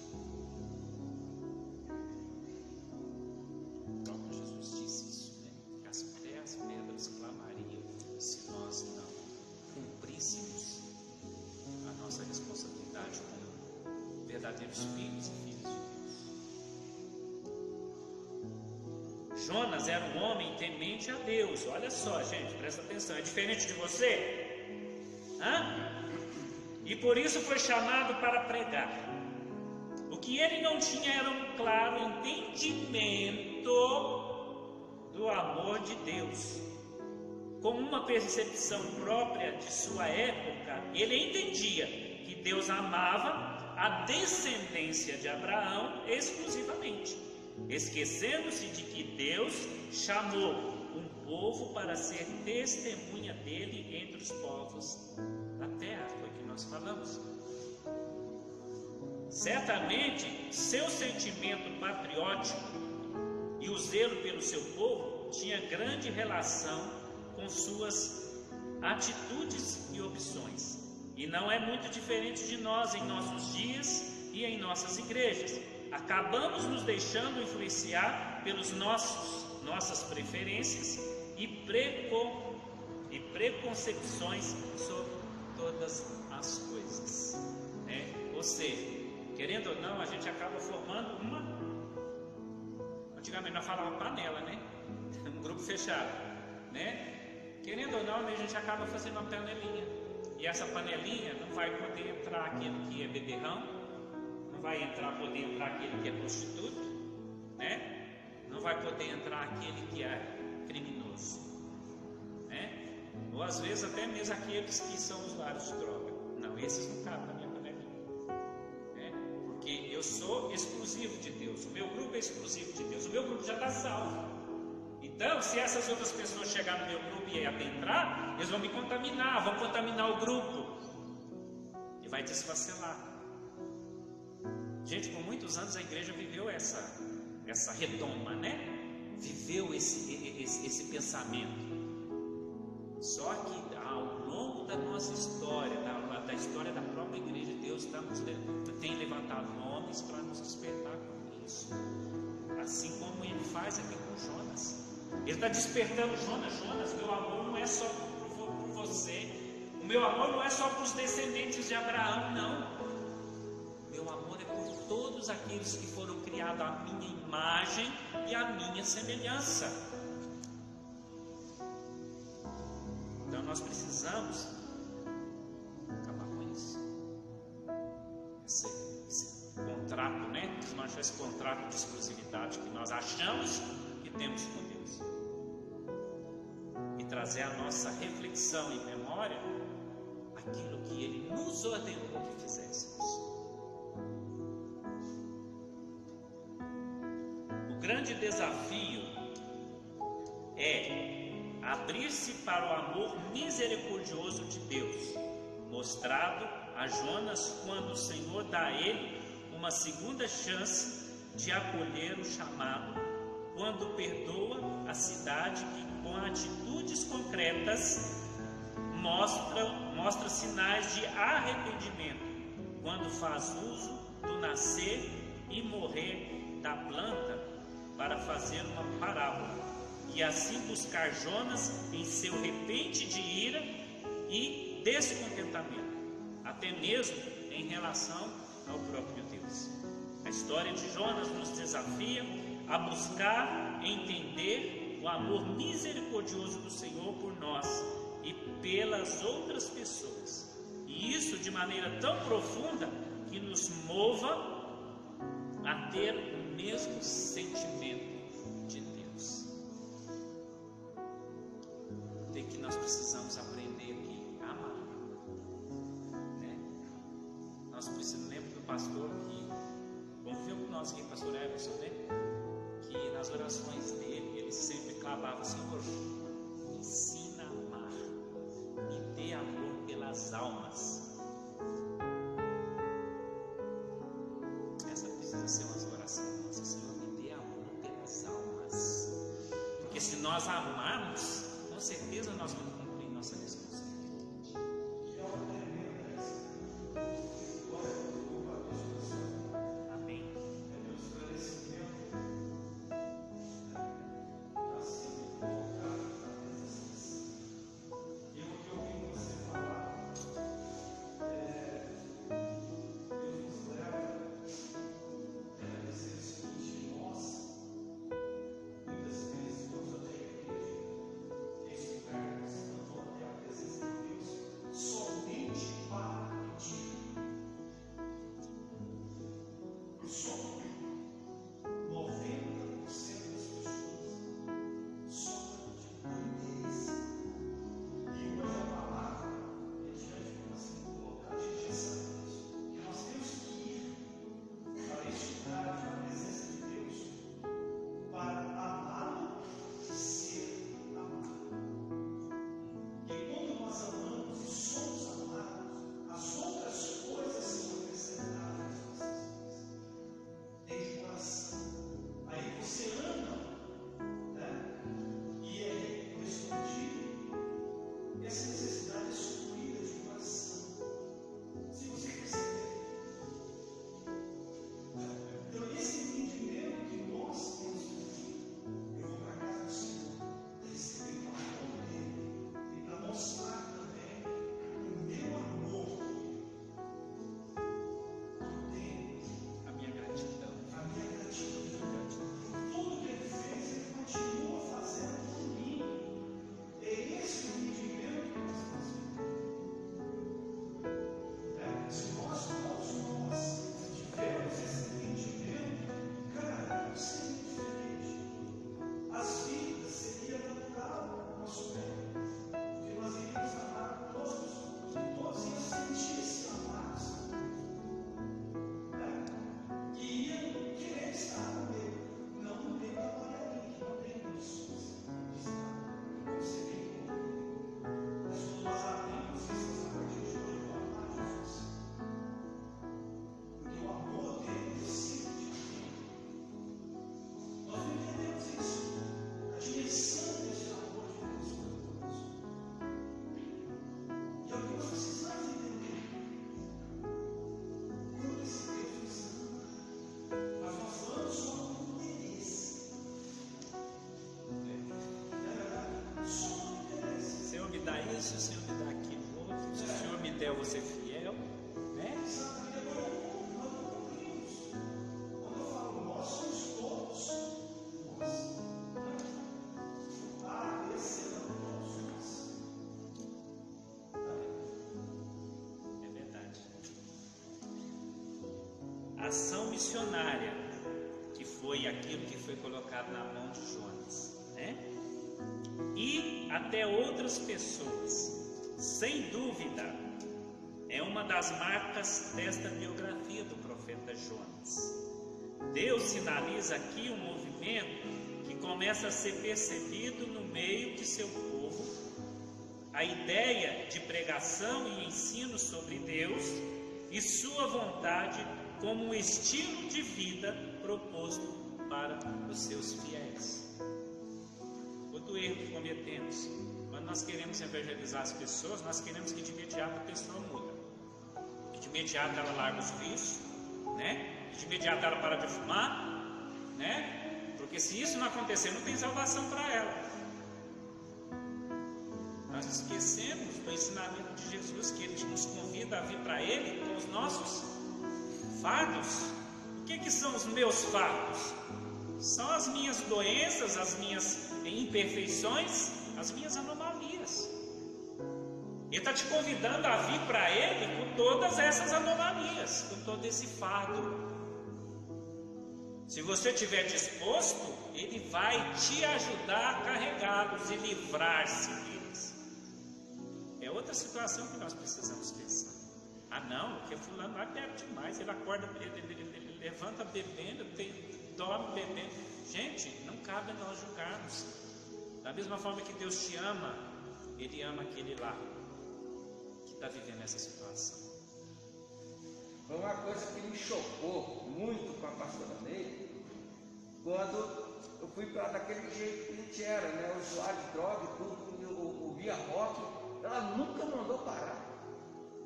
Jonas era um homem temente a Deus. Olha só, gente, presta atenção. É diferente de você? Hã? E por isso foi chamado para pregar. O que ele não tinha era um claro entendimento do amor de Deus. Com uma percepção própria de sua época, ele entendia que Deus amava a descendência de Abraão exclusivamente, esquecendo-se de que Deus chamou um povo para ser testemunha dele entre os povos da terra, foi o que nós falamos. Certamente, seu sentimento patriótico e o zelo pelo seu povo tinha grande relação com suas atitudes e opções. E não é muito diferente de nós em nossos dias e em nossas igrejas. Acabamos nos deixando influenciar pelos nossos nossas preferências e, e preconcepções sobre todas as coisas. Né? Ou seja, querendo ou não, a gente acaba formando uma. Antigamente nós falávamos panela, né? *laughs* Um grupo fechado, né? Querendo ou não, a gente acaba fazendo uma panelinha. E essa panelinha não vai poder entrar aquele que é beberrão, vai entrar, poder entrar aquele que é prostituto, né? Não vai poder entrar aquele que é criminoso, né? Ou às vezes até mesmo aqueles que são usuários de droga. Não, esses não cabem na minha panelinha. Né? Porque eu sou exclusivo de Deus, o meu grupo é exclusivo de Deus, o meu grupo já está salvo. Então, se essas outras pessoas chegarem no meu grupo e adentrar, eles vão me contaminar, vão contaminar o grupo e vai desfacelar. Gente, por muitos anos a igreja viveu essa, essa retoma, né? Viveu esse, esse, esse pensamento. Só que ao longo da nossa história, da, da história da própria igreja, Deus tá nos, tem levantado homens para nos despertar com isso. Assim como ele faz aqui com Jonas. Ele está despertando Jonas. Jonas, meu amor não é só por, por você. O meu amor não é só para os descendentes de Abraão, não. Todos aqueles que foram criados à minha imagem e à minha semelhança. Então nós precisamos acabar com isso. Esse, esse contrato, né? Desmanchar esse contrato de exclusividade que nós achamos que temos com Deus trazer a nossa reflexão e memória aquilo que Ele nos ordenou que fizéssemos. Grande desafio é abrir-se para o amor misericordioso de Deus, mostrado a Jonas quando o Senhor dá a ele uma segunda chance de acolher o chamado, quando perdoa a cidade que com atitudes concretas, mostra, mostra sinais de arrependimento quando faz uso do nascer e morrer da planta para fazer uma parábola e assim buscar Jonas em seu repente de ira e descontentamento, até mesmo em relação ao próprio Deus. A história de Jonas nos desafia a buscar entender o amor misericordioso do Senhor por nós e pelas outras pessoas. E isso de maneira tão profunda que nos mova a ter o mesmo sentimento de Deus. Tem que nós precisamos aprender aqui a amar. Né? Nós precisamos, lembra do pastor que conviveu com nós aqui, pastor Everson, né? Que nas orações dele sempre clamava, Senhor, me ensina a amar, me dê amor pelas almas. Essa precisa ser uma nós amarmos, com certeza nós vamos eu vou ser fiel, né? É verdade. Ação missionária, que foi aquilo que foi colocado na mão de Jonas, né? E até outras pessoas. Sem dúvida, uma das marcas desta biografia do profeta Jonas. Deus sinaliza aqui um movimento que começa a ser percebido no meio de seu povo. A ideia de pregação e ensino sobre Deus e sua vontade como um estilo de vida proposto para os seus fiéis. Outro erro que cometemos, quando nós queremos evangelizar as pessoas, nós queremos que de imediato a pessoa muda. Imediato ela larga os vícios, né? De imediato ela para de fumar, né? Porque se isso não acontecer, não tem salvação para ela. Nós esquecemos do ensinamento de Jesus que ele nos convida a vir para ele com os nossos fardos. O que, que são os meus fardos? São as minhas doenças, as minhas imperfeições, as minhas anomalias. Ele está te convidando a vir para Ele com todas essas anomalias, com todo esse fardo. Se você estiver disposto, Ele vai te ajudar a carregá-los e livrar-se deles. É outra situação que nós precisamos pensar. Ah, não, porque Fulano lá bebe demais, ele acorda, ele, ele, ele levanta bebendo, tem, dorme bebendo. Gente, não cabe nós julgarmos. Da mesma forma que Deus te ama, Ele ama aquele lá está vivendo essa situação. Foi uma coisa que me chocou muito com a pastora Ney, quando eu fui para daquele jeito que a gente era, né? Usuário de droga e tudo, eu ouvia rock, ela nunca mandou parar.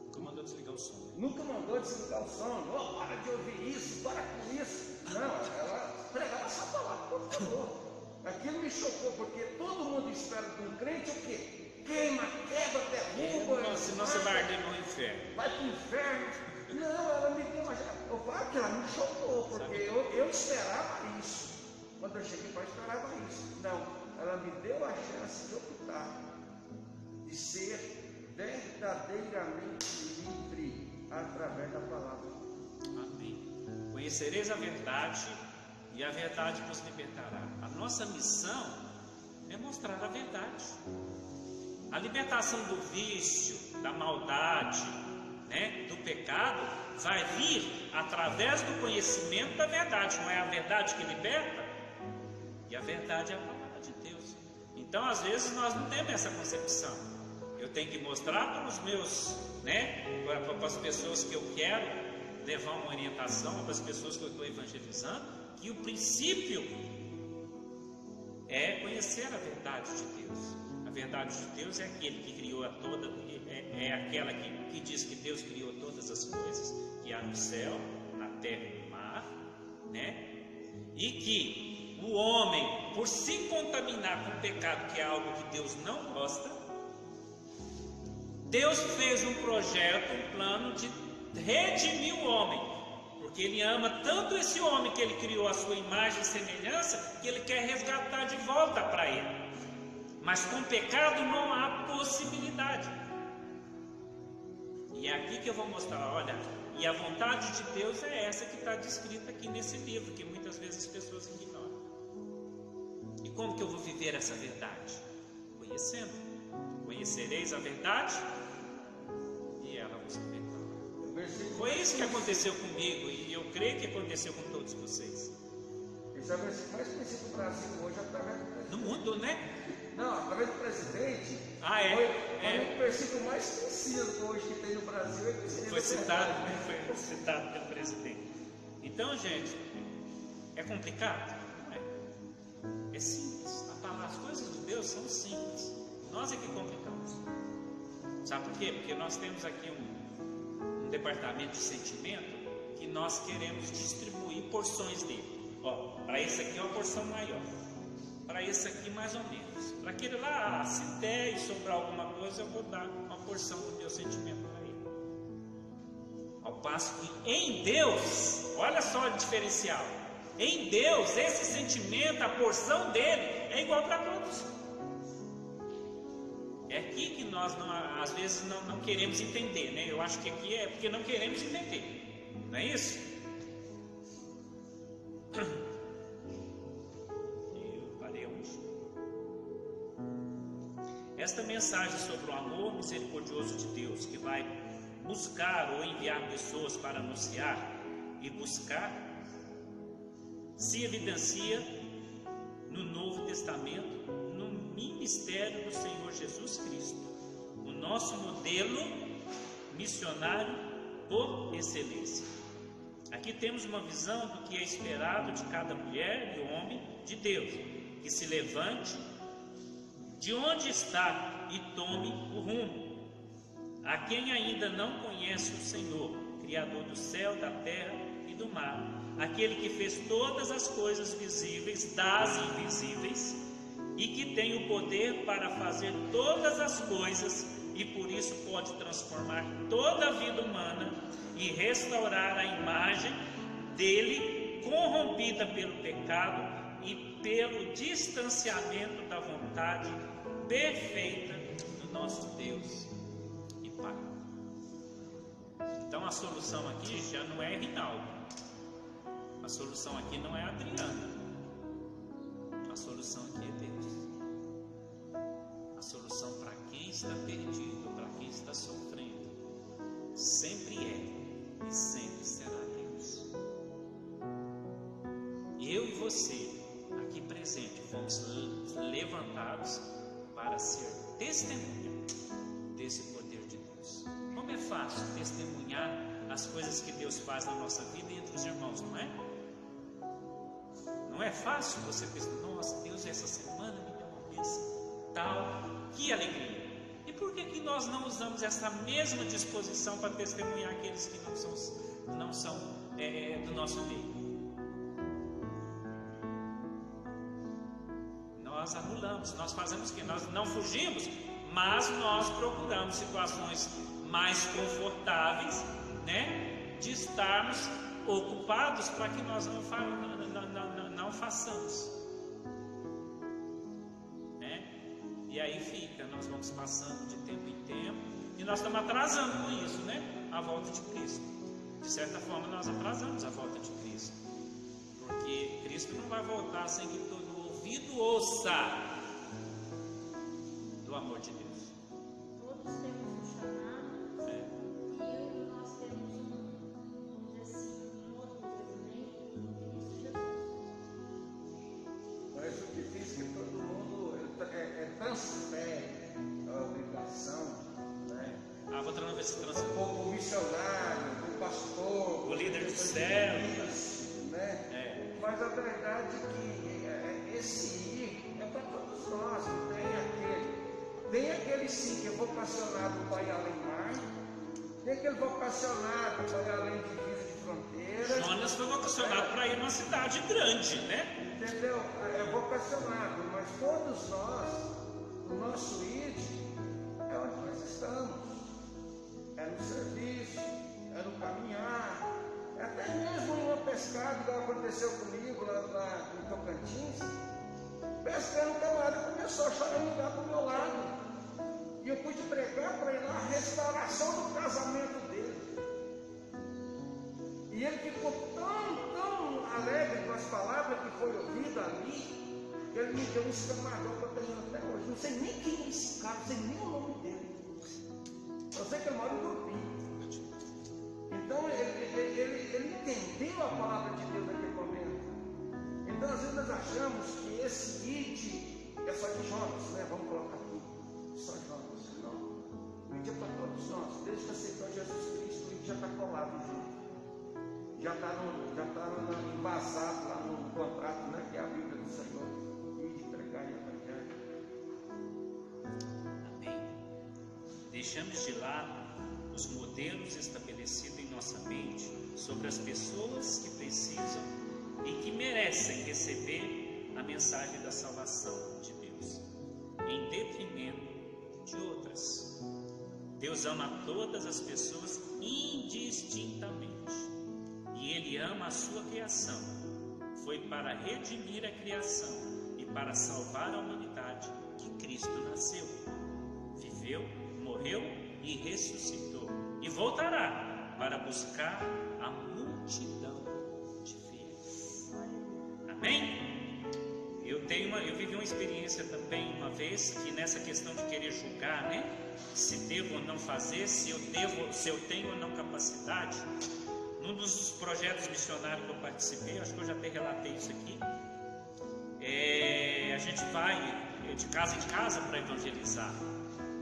Nunca mandou desligar o som. Nunca mandou desligar o som, oh, para de ouvir isso, para com isso. Não, ela pregava essa palavra, por favor. Aquilo me chocou, porque todo mundo espera de um crente o quê? Queima, quebra, derruba. Não, senão você vai arder no inferno. Vai para o inferno. Não, ela me deu uma. Eu falo que ela me chocou, porque eu, eu esperava isso. Quando eu cheguei para esperava isso. Não, ela me deu a chance de optar, de ser verdadeiramente livre através da palavra. Amém. Conhecereis a verdade e a verdade vos libertará. A nossa missão é mostrar a verdade. A libertação do vício, da maldade, né, do pecado, vai vir através do conhecimento da verdade. Não é a verdade que liberta? E a verdade é a palavra de Deus. Então, às vezes, nós não temos essa concepção. Eu tenho que mostrar para os meus, né, para, para as pessoas que eu quero levar uma orientação, para as pessoas que eu estou evangelizando, que o princípio é conhecer a verdade de Deus. A verdade de Deus é aquele que criou a toda, é, é aquela que, que diz que Deus criou todas as coisas que há no céu, na terra e no mar, né? E que o homem, por se contaminar com o pecado, que é algo que Deus não gosta, Deus fez um projeto, um plano de redimir o homem, porque Ele ama tanto esse homem que Ele criou a sua imagem e semelhança, que Ele quer resgatar de volta para Ele. Mas com pecado não há possibilidade. E é aqui que eu vou mostrar, olha, e a vontade de Deus é essa que está descrita aqui nesse livro, que muitas vezes as pessoas ignoram. E como que eu vou viver essa verdade? Conhecendo. Conhecereis a verdade e ela vos libertará. Foi isso que aconteceu comigo e eu creio que aconteceu com todos vocês. Esse é o versículo mais conhecido do Brasil hoje. No mundo, né? Não, através do presidente. Ah, é? Foi, É. o versículo mais conhecido hoje que tem no Brasil. É conhecido Foi citado, verdade. né? foi citado pelo presidente. Então, gente, é complicado? Não é. É simples. A palavra- As coisas de Deus são simples. Nós é que complicamos. Sabe por quê? Porque nós temos aqui um, um departamento de sentimento que nós queremos distribuir porções dele. Ó, para esse aqui é uma porção maior. Para esse aqui, mais ou menos. Para aquele lá, se der e sobrar alguma coisa, eu vou dar uma porção do meu sentimento para ele. Ao passo que em Deus, olha só o diferencial. Em Deus, esse sentimento, a porção dele é igual para todos. É aqui que nós não, às vezes não, não, queremos entender, né? Eu acho que aqui é porque não queremos entender, não é isso? Mensagem sobre o amor misericordioso de Deus, que vai buscar ou enviar pessoas para anunciar e buscar, se evidencia no Novo Testamento, no ministério do Senhor Jesus Cristo, o nosso modelo missionário por excelência. Aqui temos uma visão do que é esperado de cada mulher e homem de Deus, que se levante de onde está e tome o rumo. A quem ainda não conhece o Senhor, Criador do céu, da terra e do mar, aquele que fez todas as coisas visíveis das invisíveis e que tem o poder para fazer todas as coisas e por isso pode transformar toda a vida humana e restaurar a imagem dele corrompida pelo pecado e pelo distanciamento da vontade perfeita nosso Deus e Pai. Então a solução aqui já não é Rinaldo. A solução aqui não é Adriana. A solução aqui é Deus. A solução para quem está perdido, para quem está sofrendo, sempre é e sempre será Deus. Eu e você, aqui presente, fomos levantados para ser testemunha desse poder de Deus. Como é fácil testemunhar as coisas que Deus faz na nossa vida entre os irmãos, não é? Não é fácil você pensar, nossa, Deus essa semana me deu uma bênção, tal, que alegria. E por que, que nós não usamos essa mesma disposição para testemunhar aqueles que não são, não são é, do nosso meio? Nós anulamos, nós fazemos que? Nós não fugimos, mas nós procuramos situações mais confortáveis, né? De estarmos ocupados para que nós não, não, não, não façamos. Né? E aí fica, nós vamos passando de tempo em tempo e nós estamos atrasando com isso, né? A volta de Cristo. De certa forma, nós atrasamos a volta de Cristo, porque Cristo não vai voltar sem que todo ouvido ouça do amor de Deus. Aquele vocacionado para além de divisa de fronteiras. Jonas foi vocacionado para ir numa cidade grande, né? Entendeu? É vocacionado, mas todos nós, o nosso ID é onde nós estamos. É no serviço, é no caminhar, é até mesmo em uma pescada, igual aconteceu comigo lá, lá em Tocantins. Pescando, o camarada começou a choramingar para o meu lado. E eu pude pregar para ele a restauração do casamento dele. E ele ficou tão, tão alegre com as palavras que foi ouvida ali, que ele me deu um escamador que eu tenho até hoje. Não sei nem quem é esse cara, não sei nem o nome dele. Eu sei que ele mora em Grupi. Então ele, ele, ele, ele entendeu a palavra de Deus naquele momento. Então às vezes nós achamos que esse id é só de Jonas, né? Vamos colocar aqui. Só Jonas. É para todos nós. Desde que aceitou Jesus Cristo, id já está colado junto já está já tá embasado lá no contrato, né? Que é a Bíblia do Senhor. E de pregar e evangelho. Amém. Deixamos de lado os modelos estabelecidos em nossa mente sobre as pessoas que precisam e que merecem receber a mensagem da salvação de Deus, em detrimento de outras. Deus ama todas as pessoas indistintamente. E Ele ama a sua criação. Foi para redimir a criação e para salvar a humanidade que Cristo nasceu. Viveu, morreu e ressuscitou. E voltará para buscar a multidão de fiéis. Amém? Tenho uma, eu vivi uma experiência também uma vez que nessa questão de querer julgar, né? Se devo ou não fazer, se eu devo, se eu tenho ou não capacidade. Num dos projetos missionários que eu participei, acho que eu já até relatei isso aqui. É, a gente vai de casa em casa para evangelizar.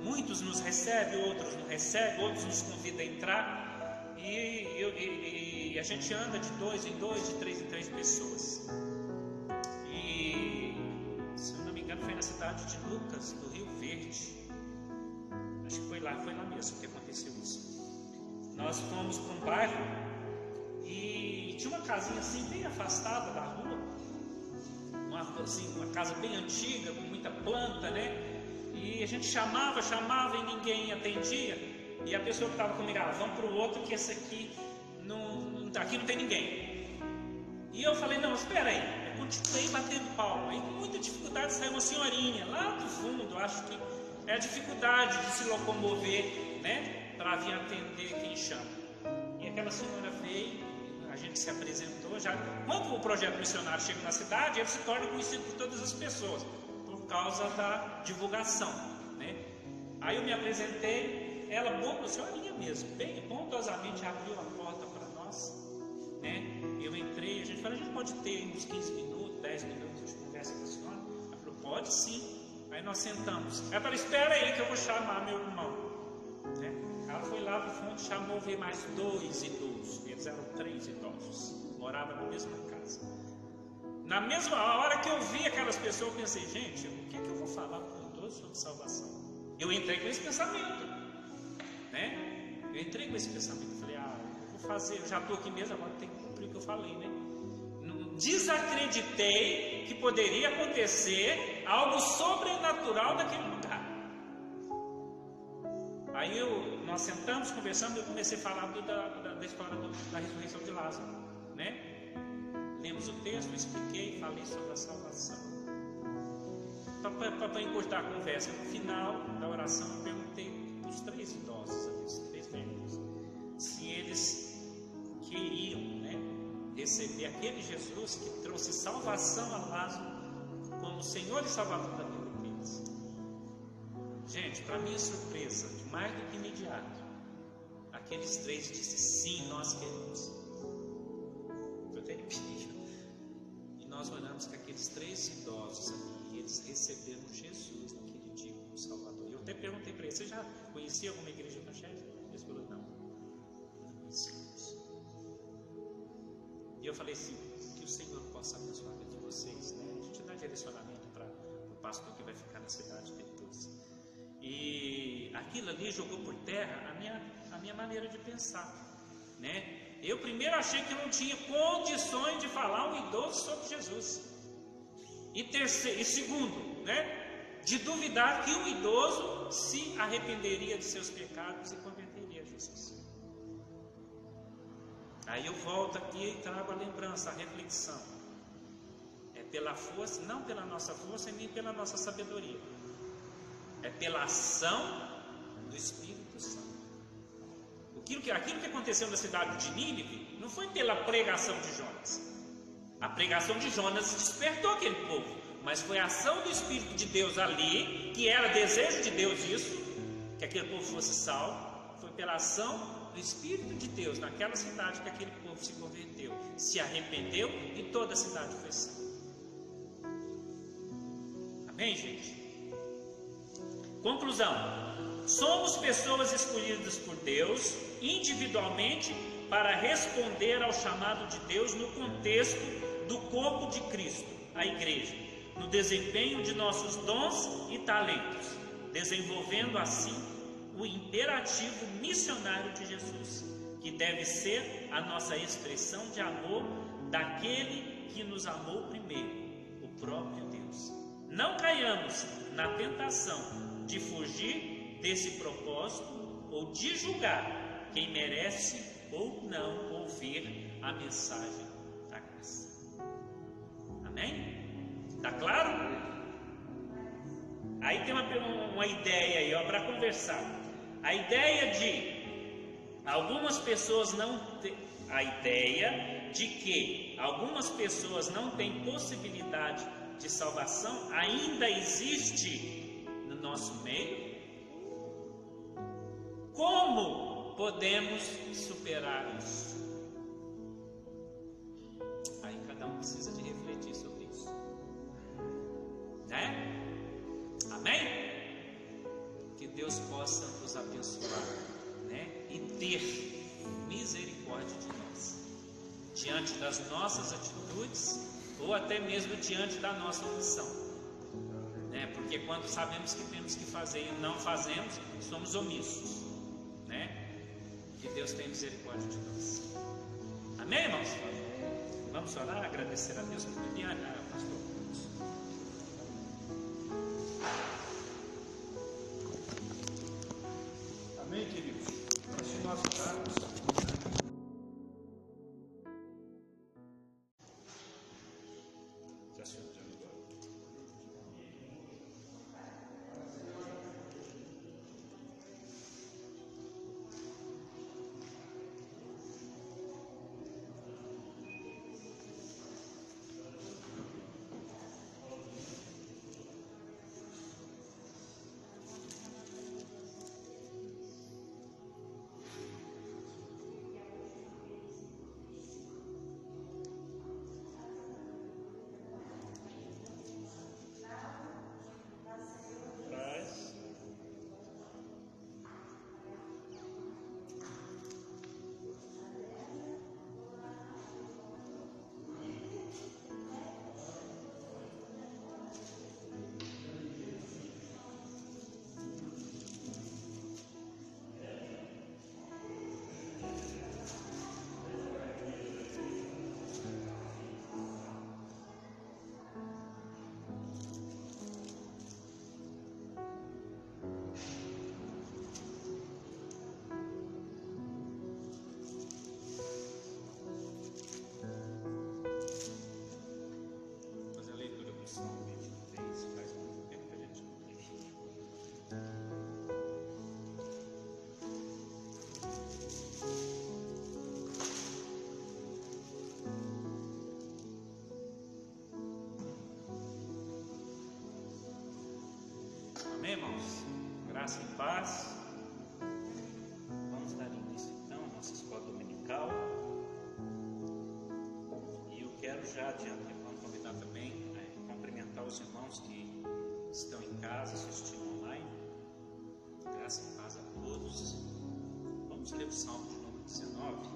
Muitos nos recebem, outros não recebem, outros nos convidam a entrar. E, e, e a gente anda de dois em dois, de três em três pessoas. Na cidade de Lucas, do Rio Verde. Acho que foi lá, foi lá mesmo que aconteceu isso. Nós fomos para um bairro e tinha uma casinha assim bem afastada da rua, uma, assim, uma casa bem antiga, com muita planta, né? E a gente chamava, chamava e ninguém atendia. E a pessoa que estava comigo, ah, vamos para o outro que esse aqui não, aqui não tem ninguém. E eu falei, não, espera aí continuei batendo palma. E com muita dificuldade saiu uma senhorinha lá do fundo, acho que é a dificuldade de se locomover, né? Para vir atender quem chama. E aquela senhora veio, a gente se apresentou. Já quando o projeto missionário chega na cidade, ele se torna conhecido por todas as pessoas, por causa da divulgação, né? Aí eu me apresentei, ela, boa senhorinha mesmo, bem bondosamente abriu a porta para nós, né? Eu entrei, a gente falou, a gente pode ter uns 15 minutos 10 minutos de conversa com a senhora? Ela falou, pode sim. Aí nós sentamos. Ela falou, espera aí que eu vou chamar meu irmão. Né? Ela foi lá no fundo, chamou, veio mais dois idosos. Eles eram três idosos. Moravam na mesma casa. Na mesma hora que eu vi aquelas pessoas, eu pensei, gente, o que, é que eu vou falar para o idoso sobre salvação? Eu entrei com esse pensamento. Né? Eu entrei com esse pensamento. Falei, ah, vou fazer, eu já estou aqui mesmo, agora tem que o que eu falei, né? desacreditei que poderia acontecer algo sobrenatural naquele lugar. Aí eu, nós sentamos, conversando, eu comecei a falar da, da, da, história do, da ressurreição de Lázaro, né? Lemos o texto, expliquei, falei sobre a salvação. Para encurtar a conversa, no final da oração, eu perguntei para os três idosos, os três velhos, se eles queriam receber aquele Jesus que trouxe salvação a Lázaro como Senhor e Salvador da vida deles. Gente, para minha surpresa, de mais do que imediato, aqueles três disseram sim, nós queremos. Foi terrível. E nós olhamos com aqueles três idosos ali, e eles receberam Jesus naquele dia como Salvador. Eu até perguntei para eles, você já conhecia alguma igreja evangélica? Eles falaram, não, não conhecia. E eu falei assim, que o Senhor possa abençoar a vida de vocês, né? A gente dá direcionamento para o pastor que vai ficar na cidade depois. E aquilo ali jogou por terra a minha, a minha maneira de pensar, né? Eu primeiro achei que não tinha condições de falar um idoso sobre Jesus. E terceiro, e segundo, né? De duvidar que um idoso se arrependeria de seus pecados e converteria a Jesus. Aí eu volto aqui e trago a lembrança, a reflexão. É pela força, não pela nossa força nem pela nossa sabedoria. É pela ação do Espírito Santo. Aquilo que, aquilo que aconteceu na cidade de Nínive não foi pela pregação de Jonas. A pregação de Jonas despertou aquele povo, mas foi a ação do Espírito de Deus ali, que era desejo de Deus isso, que aquele povo fosse salvo, foi pela ação do Espírito de Deus naquela cidade que aquele povo se converteu, se arrependeu e toda a cidade foi salva. Amém, gente? Conclusão: somos pessoas escolhidas por Deus individualmente para responder ao chamado de Deus no contexto do corpo de Cristo, a igreja, no desempenho de nossos dons e talentos, desenvolvendo assim o imperativo missionário de Jesus, que deve ser a nossa expressão de amor daquele que nos amou primeiro, o próprio Deus. Não caiamos na tentação de fugir desse propósito ou de julgar quem merece ou não ouvir a mensagem da graça. Amém? Tá claro? Aí tem uma, uma ideia aí, ó, para conversar. A ideia de algumas pessoas não te, a ideia de que algumas pessoas não têm possibilidade de salvação ainda existe no nosso meio? Como podemos superar isso? Aí cada um precisa de refletir sobre isso. Né? Amém? Que Deus possa nos abençoar, né? E ter misericórdia de nós diante das nossas atitudes ou até mesmo diante da nossa omissão. Né? Porque quando sabemos que temos que fazer e não fazemos, somos omissos. Né? Que Deus tenha misericórdia de nós. Amém, irmãos? Vamos orar, agradecer a Deus por Liliana, pastor. Amém, queridos? Antes de nós orarmos, Amém, irmãos? Graça e paz. Vamos dar início então à nossa escola dominical. E eu quero já adiante, vamos convidar também, a cumprimentar os irmãos que estão em casa assistindo online. Graça e paz a todos. Vamos ler o Salmo de número 19.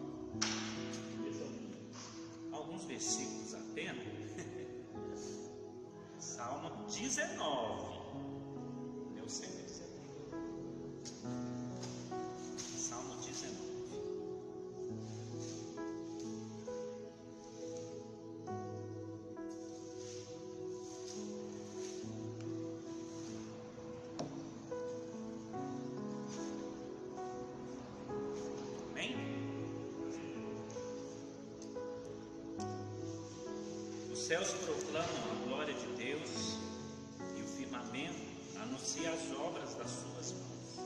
Alguns versículos apenas. *laughs* Salmo 19. Céus proclamam a glória de Deus e o firmamento anuncia as obras das suas mãos.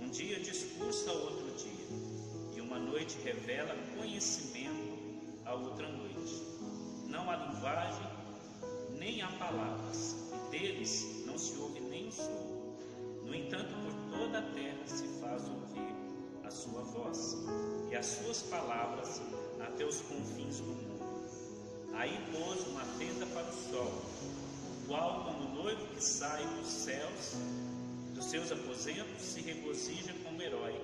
Um dia discursa outro dia, e uma noite revela conhecimento a outra noite. Não há linguagem, nem há palavras, e deles não se ouve nem o som. No entanto, por toda a terra se faz ouvir a sua voz e as suas palavras até os confins do mundo. Aí pôs uma tenda para o sol, o qual, como noivo que sai dos céus, dos seus aposentos, se regozija como herói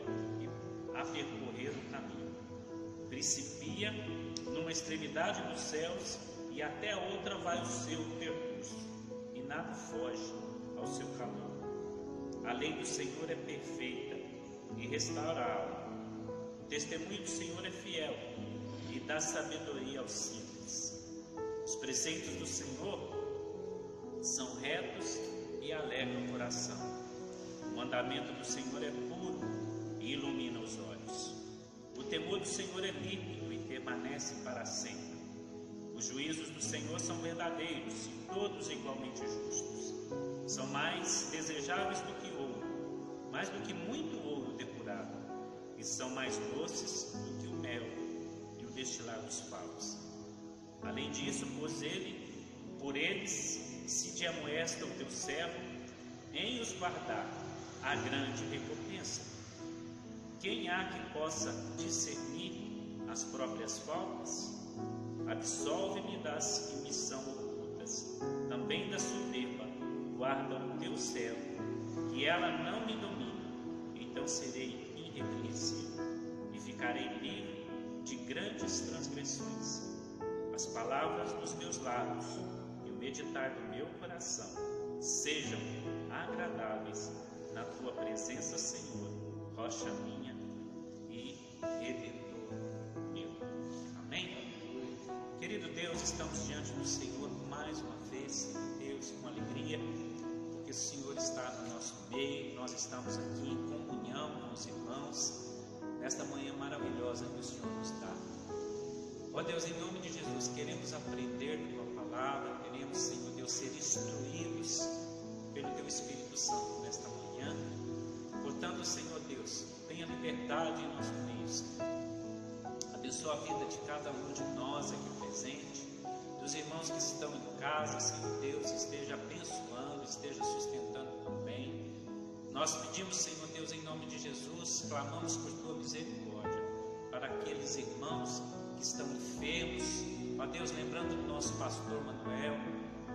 a percorrer o caminho. Principia numa extremidade dos céus e até outra vai o seu percurso, e nada foge ao seu calor. A lei do Senhor é perfeita e restaura a alma. O testemunho do Senhor é fiel e dá sabedoria aos simples. Os preceitos do Senhor são retos e alegram o coração. O mandamento do Senhor é puro e ilumina os olhos. O temor do Senhor é límpido e permanece para sempre. Os juízos do Senhor são verdadeiros e todos igualmente justos. São mais desejáveis do que ouro, mais do que muito ouro depurado, e são mais doces do que o mel e o destilar dos favos. Além disso, pois ele, por eles, se de amoesta o teu servo, em os guardar a grande recompensa. Quem há que possa discernir as próprias faltas? Absolve-me das que me são ocultas, também da soberba, guarda o teu servo, que ela não me domine, então serei irrepreensível e ficarei livre de grandes transgressões. As palavras dos meus lábios e o meditar do meu coração sejam agradáveis na tua presença, Senhor, rocha minha e redentor meu. Amém? Querido Deus, estamos diante do Senhor mais uma vez, Senhor Deus, com alegria, porque o Senhor está no nosso meio, nós estamos aqui em comunhão com os irmãos, nesta manhã maravilhosa que o Senhor nos dá. Ó Deus, em nome de Jesus, queremos aprender da tua palavra, queremos, Senhor Deus, ser instruídos pelo teu Espírito Santo nesta manhã. Portanto, Senhor Deus, tenha liberdade em nosso meio. Abençoa a vida de cada um de nós aqui presente, dos irmãos que estão em casa, Senhor Deus, esteja abençoando, esteja sustentando também. Nós pedimos, Senhor Deus, em nome de Jesus, clamamos por tua misericórdia para aqueles irmãos que estão enfermos. Ó Deus, lembrando do nosso pastor Manuel.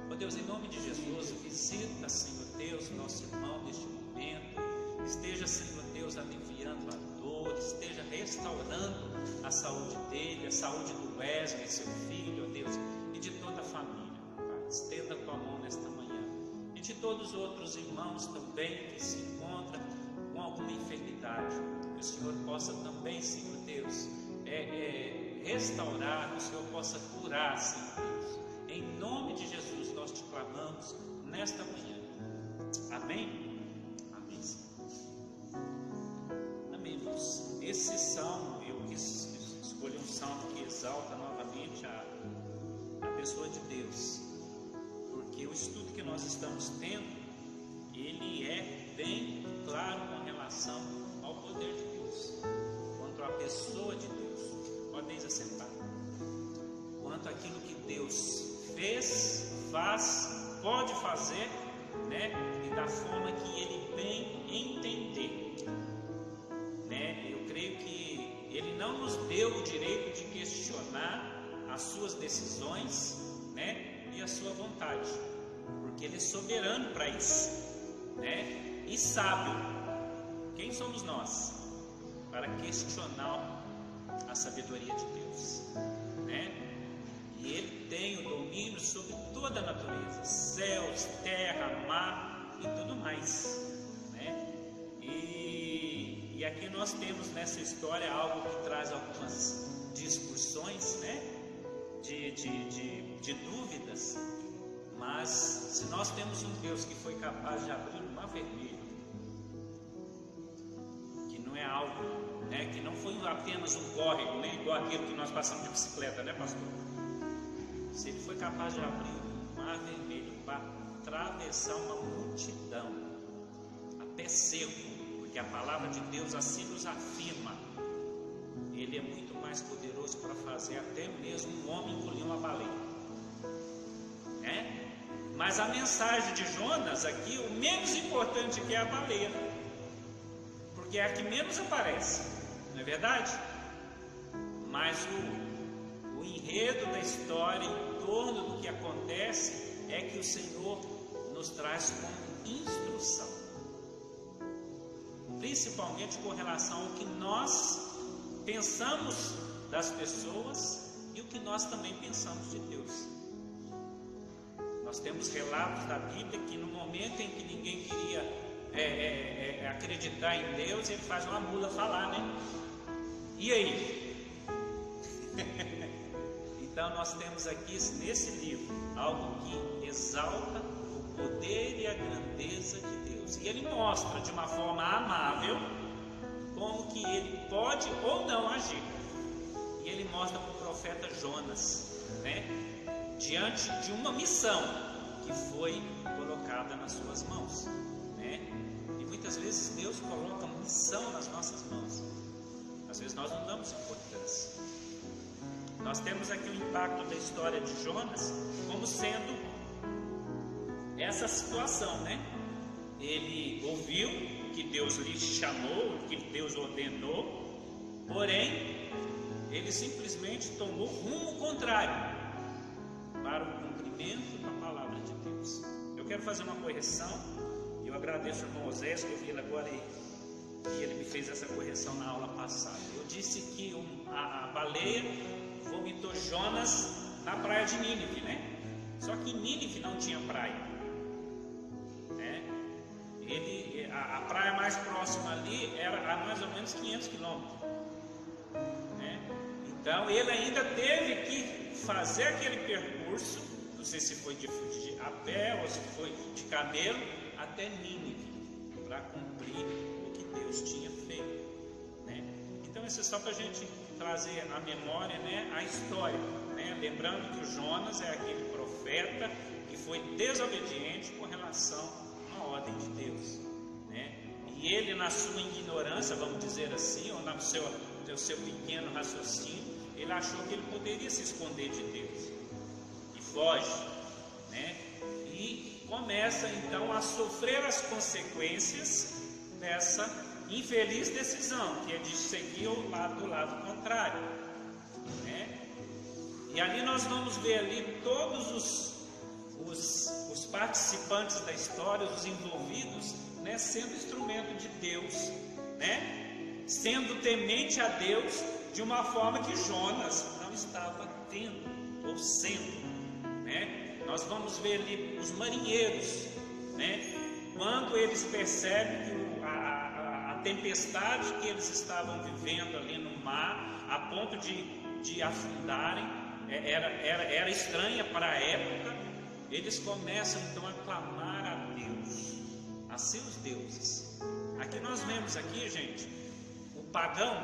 Ó Deus, em nome de Jesus, visita, Senhor Deus, nosso irmão neste momento. Esteja, Senhor Deus, aliviando a dor, esteja restaurando a saúde dele, a saúde do Wesley, seu filho, ó Deus, e de toda a família. Pai, estenda a tua mão nesta manhã. E de todos os outros irmãos também que se encontram com alguma enfermidade. Que o Senhor possa também, Senhor Deus, é, é, restaurar, o Senhor possa curar, Senhor Deus. Em nome de Jesus nós te clamamos nesta manhã. Amém? Amém, Senhor. Amém, irmãos. Esse salmo, eu quis escolher um salmo que exalta novamente a, a pessoa de Deus. Porque o estudo que nós estamos tendo, ele é bem claro com relação ao poder de Deus, quanto à pessoa de Podem assentar. Quanto àquilo que Deus fez, faz, pode fazer, né? E da forma que Ele bem entender, né? Eu creio que Ele não nos deu o direito de questionar as suas decisões, né? E a sua vontade, porque Ele é soberano para isso, né? E sábio. Quem somos nós para questionar a sabedoria de Deus, né? E Ele tem o domínio sobre toda a natureza, céus, terra, mar e tudo mais, né? E, e aqui nós temos nessa história algo que traz algumas discussões, né? De, de, de, de dúvidas, mas se nós temos um Deus que foi capaz de abrir o mar vermelho, que não é algo, né? Que não foi apenas um córrego, né? Igual aquele que nós passamos de bicicleta, né, pastor? Se ele foi capaz de abrir o mar vermelho para atravessar uma multidão a pé seco, porque a palavra de Deus assim nos afirma, ele é muito mais poderoso para fazer até mesmo um homem engolir uma baleia. Né? Mas a mensagem de Jonas aqui, o menos importante que é a baleia, porque é a que menos aparece, não é verdade? Mas o, o enredo da história em torno do que acontece é que o Senhor nos traz como instrução, principalmente com relação ao que nós pensamos das pessoas e o que nós também pensamos de Deus. Nós temos relatos da Bíblia que no momento em que ninguém queria é, é, é, acreditar em Deus, ele faz uma mula falar, né? E aí? *laughs* então nós temos aqui nesse livro algo que exalta o poder e a grandeza de Deus. E ele mostra de uma forma amável como que ele pode ou não agir. E ele mostra para o profeta Jonas, né? Diante de uma missão que foi colocada nas suas mãos, né? E muitas vezes Deus coloca missão nas nossas mãos. Às vezes nós não damos importância. Nós temos aqui o impacto da história de Jonas como sendo essa situação, né? Ele ouviu que Deus lhe chamou, que Deus ordenou, porém ele simplesmente tomou rumo contrário para o cumprimento da palavra de Deus. Eu quero fazer uma correção. Eu agradeço ao irmão Osés que eu vi ele agora e, e ele me fez essa correção na aula passada. Eu disse que um, a, a baleia vomitou Jonas na praia de Nínive, né? Só que Nínive não tinha praia. Né? Ele, a, a praia mais próxima ali era a mais ou menos 500 quilômetros. Né? Então ele ainda teve que fazer aquele percurso, não sei se foi de, de a pé ou se foi de camelo, até Nínive, para cumprir Deus tinha feito. Né? Então isso é só para a gente trazer à memória né, a história. Né? Lembrando que o Jonas é aquele profeta que foi desobediente com relação à ordem de Deus. Né? E ele, na sua ignorância, vamos dizer assim, ou no seu, no seu pequeno raciocínio, ele achou que ele poderia se esconder de Deus. E foge. Né? E começa então a sofrer as consequências dessa infeliz decisão, que é de seguir o lado do lado contrário. Né? E ali nós vamos ver ali todos os, os, os participantes da história, os envolvidos, né, sendo instrumento de Deus, né? sendo temente a Deus de uma forma que Jonas não estava tendo ou sendo. Né? Nós vamos ver ali os marinheiros, né? quando eles percebem que o, tempestade que eles estavam vivendo ali no mar, a ponto de, de afundarem, é, era, era, era estranha para a época, eles começam então a clamar a Deus, a seus deuses. Aqui nós vemos aqui, gente, o pagão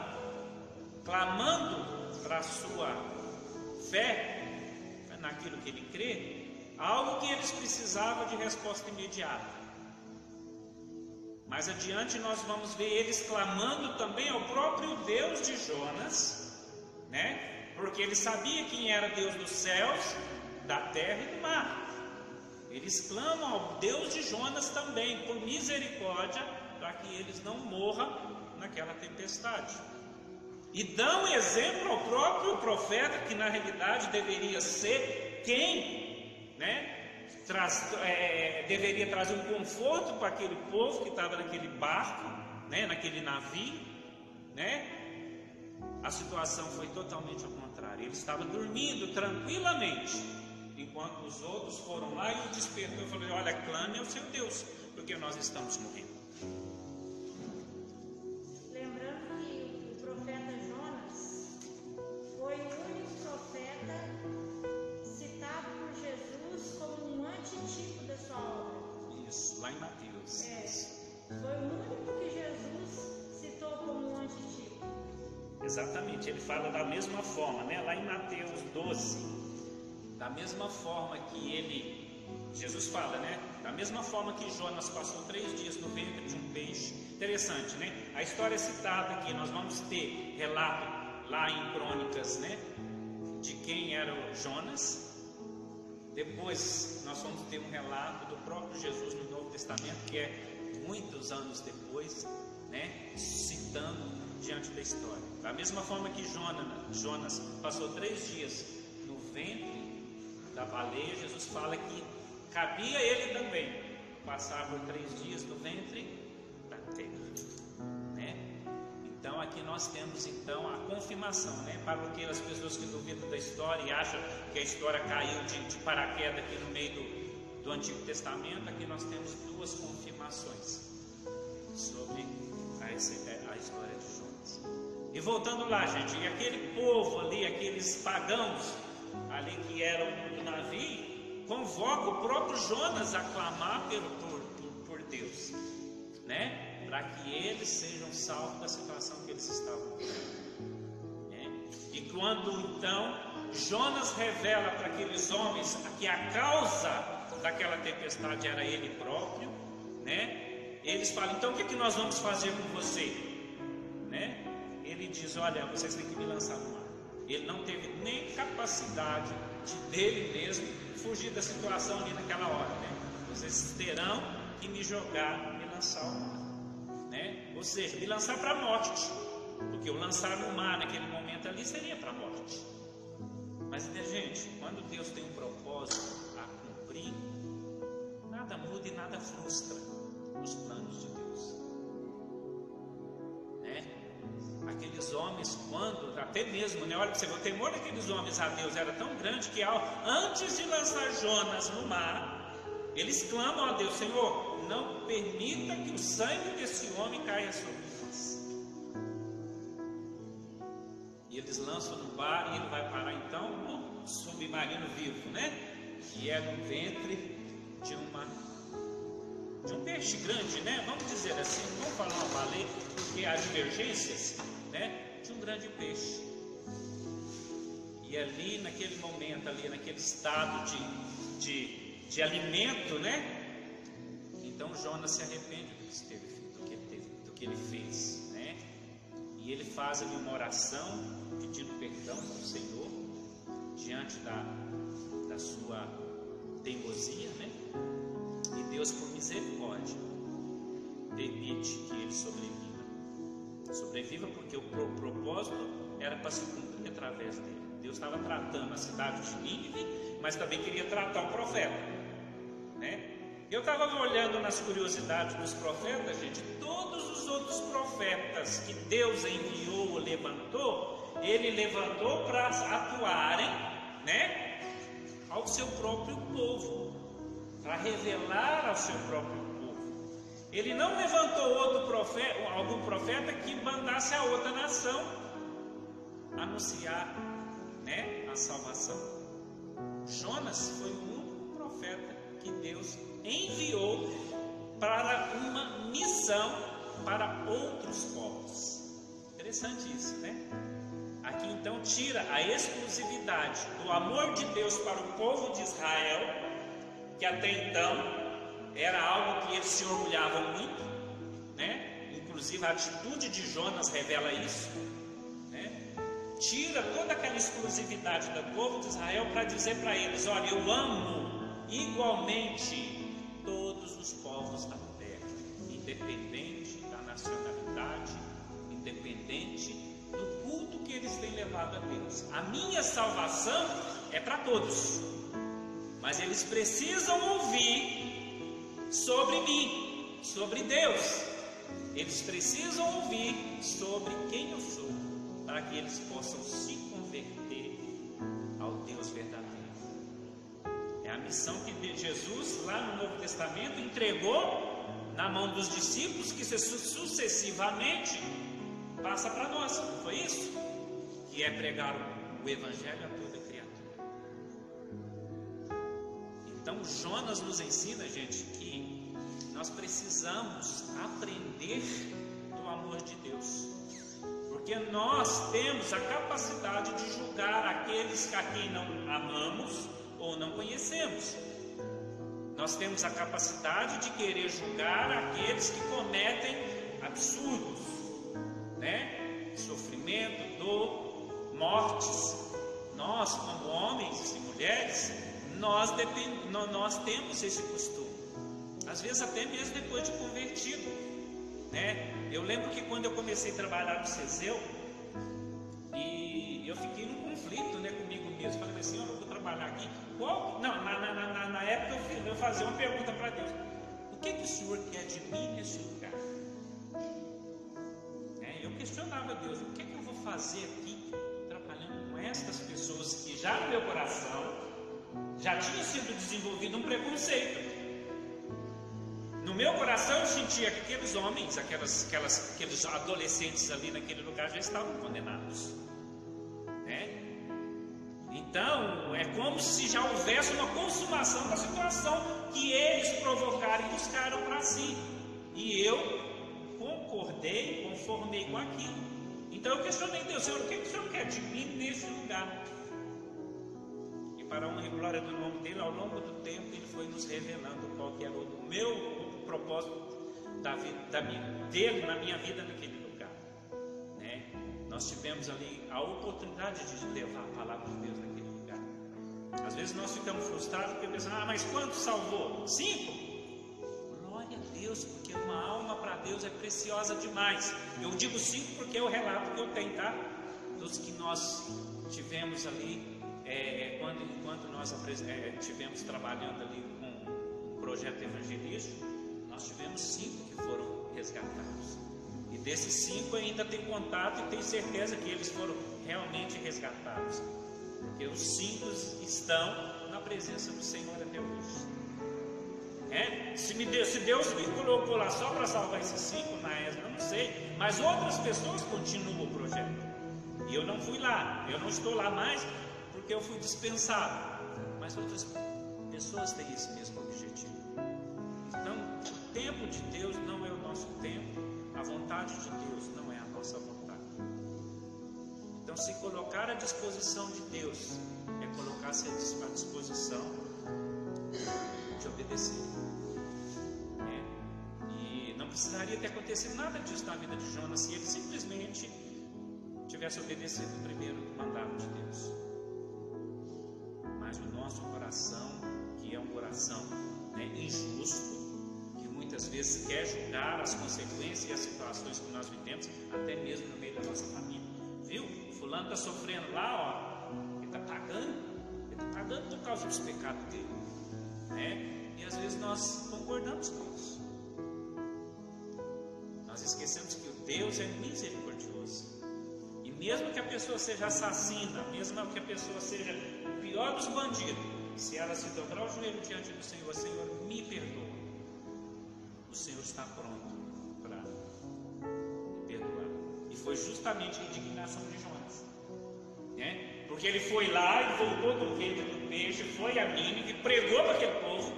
clamando para a sua fé, naquilo que ele crê, algo que eles precisavam de resposta imediata. Mais adiante nós vamos ver eles clamando também ao próprio Deus de Jonas, né? Porque ele sabia quem era Deus dos céus, da terra e do mar. Eles clamam ao Deus de Jonas também, por misericórdia, para que eles não morram naquela tempestade. E dão exemplo ao próprio profeta, que na realidade deveria ser quem, né? Traz, é, deveria trazer um conforto para aquele povo que estava naquele barco, né, naquele navio, né? A situação foi totalmente ao contrário. Ele estava dormindo tranquilamente, enquanto os outros foram lá e o despertou e falou: Olha, clame ao seu Deus, porque nós estamos morrendo. Da mesma forma que ele, Jesus fala, né? Da mesma forma que Jonas passou três dias no ventre de um peixe. Interessante, né? A história é citada aqui, nós vamos ter relato lá em Crônicas, né? De quem era o Jonas. Depois nós vamos ter um relato do próprio Jesus no Novo Testamento, que é muitos anos depois, né? Citando diante da história. Da mesma forma que Jonas, Jonas passou três dias no ventre da baleia, Jesus fala que cabia ele também passar por três dias no ventre da terra. Né? Então aqui nós temos então a confirmação, né? Para aquelas pessoas que duvidam da história e acham que a história caiu de, de paraquedas aqui no meio do, do Antigo Testamento, aqui nós temos duas confirmações sobre a, a história de Jonas. E voltando lá, gente, e aquele povo ali, aqueles pagãos ali que eram no navio, convoca o próprio Jonas a clamar pelo, por, por, por Deus, né? para que eles sejam salvos da situação que eles estavam. Né? E quando então Jonas revela para aqueles homens que a causa daquela tempestade era ele próprio, né? Eles falam: então o que, é que nós vamos fazer com você, né? Ele diz: olha, vocês têm que me lançar. Ele não teve nem capacidade de dele mesmo fugir da situação ali naquela hora, né? Vocês terão que me jogar, me lançar ao mar, né? Ou seja, me lançar para a morte, porque o lançar no mar naquele momento ali seria para a morte. Mas, gente, quando Deus tem um propósito a cumprir, nada muda e nada frustra os planos de Deus. Aqueles homens, quando, até mesmo, né, olha para você ver, o temor daqueles homens a Deus era tão grande que, ao, antes de lançar Jonas no mar, eles clamam a Deus: Senhor, não permita que o sangue desse homem caia sobre E eles lançam no bar e ele vai parar então no submarino vivo, né? Que é no ventre de uma de um peixe grande, né? Vamos dizer assim, vamos falar uma baleia, porque há divergências, né? De um grande peixe. E ali naquele momento, ali naquele estado de, de, de alimento, né? Então Jonas se arrepende do que, esteve, do que, teve, do que ele fez, né? E ele faz ali uma oração pedindo perdão ao Senhor diante da, da sua teimosia, né? Deus, por misericórdia, permite que ele sobreviva. Sobreviva porque o propósito era para se cumprir através dele. Deus estava tratando a cidade de Nínive, mas também queria tratar o profeta, né? Eu estava olhando nas curiosidades dos profetas, gente, todos os outros profetas que Deus enviou ou levantou, ele levantou para atuarem, né, ao seu próprio povo, para revelar ao seu próprio povo. Ele não levantou outro profeta, algum profeta que mandasse a outra nação anunciar, né, a salvação. Jonas foi o único profeta que Deus enviou para uma missão para outros povos. Interessante isso, né? Aqui então tira a exclusividade do amor de Deus para o povo de Israel, que até então era algo que eles se orgulhavam muito, né? Inclusive a atitude de Jonas revela isso, né? Tira toda aquela exclusividade do povo de Israel para dizer para eles: olha, eu amo igualmente todos os povos da terra, independente da nacionalidade, independente que eles têm levado a Deus. A minha salvação é para todos, mas eles precisam ouvir sobre mim, sobre Deus. Eles precisam ouvir sobre quem eu sou, para que eles possam se converter ao Deus verdadeiro. É a missão que Jesus, lá no Novo Testamento, entregou na mão dos discípulos, que sucessivamente passa para nós, não foi isso? que é pregar o Evangelho a toda Então, Jonas nos ensina, gente, que nós precisamos aprender do amor de Deus, porque nós temos a capacidade de julgar aqueles a quem não amamos ou não conhecemos. Nós temos a capacidade de querer julgar aqueles que cometem absurdos, né? Sofrimento, dor, mortes, nós, como homens e mulheres, nós, depend... nós temos esse costume. Às vezes até mesmo depois de convertido. Né? Eu lembro que quando eu comecei a trabalhar no Ceseu, e eu fiquei num conflito né, comigo mesmo. Falei assim, eu vou trabalhar aqui. Qual... Não, na, na, na, na época eu, eu fazia uma pergunta para Deus. O que, que o Senhor quer de mim nesse lugar? É, eu questionava Deus, o que, que eu vou fazer aqui estas pessoas que já no meu coração já tinha sido desenvolvido um preconceito. No meu coração eu sentia que aqueles homens, aquelas, aquelas, aqueles adolescentes ali naquele lugar já estavam condenados. Né? Então é como se já houvesse uma consumação da situação que eles provocaram e buscaram para si. E eu, com acomodei, conformei com aquilo. Então eu questionei Deus, Senhor, o que, que o Senhor quer de mim nesse lugar? Para a honra e glória do nome dele, ao longo do tempo, ele foi nos revelando qual que era o meu o propósito da vida, da minha, dele na minha vida naquele lugar. Né? Nós tivemos ali a oportunidade de levar a palavra de Deus naquele lugar. Às vezes nós ficamos frustrados porque pensamos, ah, mas quanto salvou? Cinco? Glória a Deus, porque uma alma para Deus é preciosa demais. Eu digo cinco porque é o relato que eu tenho, tá? Dos que nós tivemos ali, é, quando, enquanto nós é, tivemos trabalhando ali com um projeto evangelístico, nós tivemos cinco que foram resgatados. E desses cinco ainda tem contato e tenho certeza que eles foram realmente resgatados. Porque os cinco estão na presença do Senhor até hoje. É? Se, me deu, se Deus me colocou lá só para salvar esses cinco na eu não sei. Mas outras pessoas continuam o projeto. E eu não fui lá, eu não estou lá mais porque eu fui dispensado. Mas outras pessoas têm esse mesmo objetivo. Então, o tempo de Deus não é o nosso tempo, a vontade de Deus não é a nossa vontade. Então, se colocar à disposição de Deus é colocar-se à disposição de obedecer. É. E não precisaria ter acontecido nada disso na vida de Jonas se ele simplesmente tivesse obedecido o primeiro mandato de Deus. Coração, que é um coração né, injusto, que muitas vezes quer julgar as consequências e as situações que nós vivemos, até mesmo no meio da nossa família. Viu? Fulano está sofrendo lá, ó, ele está pagando, ele está pagando por causa dos pecados dele. Né? E às vezes nós concordamos com isso. Nós esquecemos que o Deus é misericordioso. E mesmo que a pessoa seja assassina, mesmo que a pessoa seja o pior dos bandidos, se ela se dobrar o joelho diante do Senhor, Senhor, me perdoa. O Senhor está pronto para me perdoar. E foi justamente a indignação de Jonas. Né? Porque ele foi lá e voltou do ventre do peixe, foi a Nínive e pregou para aquele povo.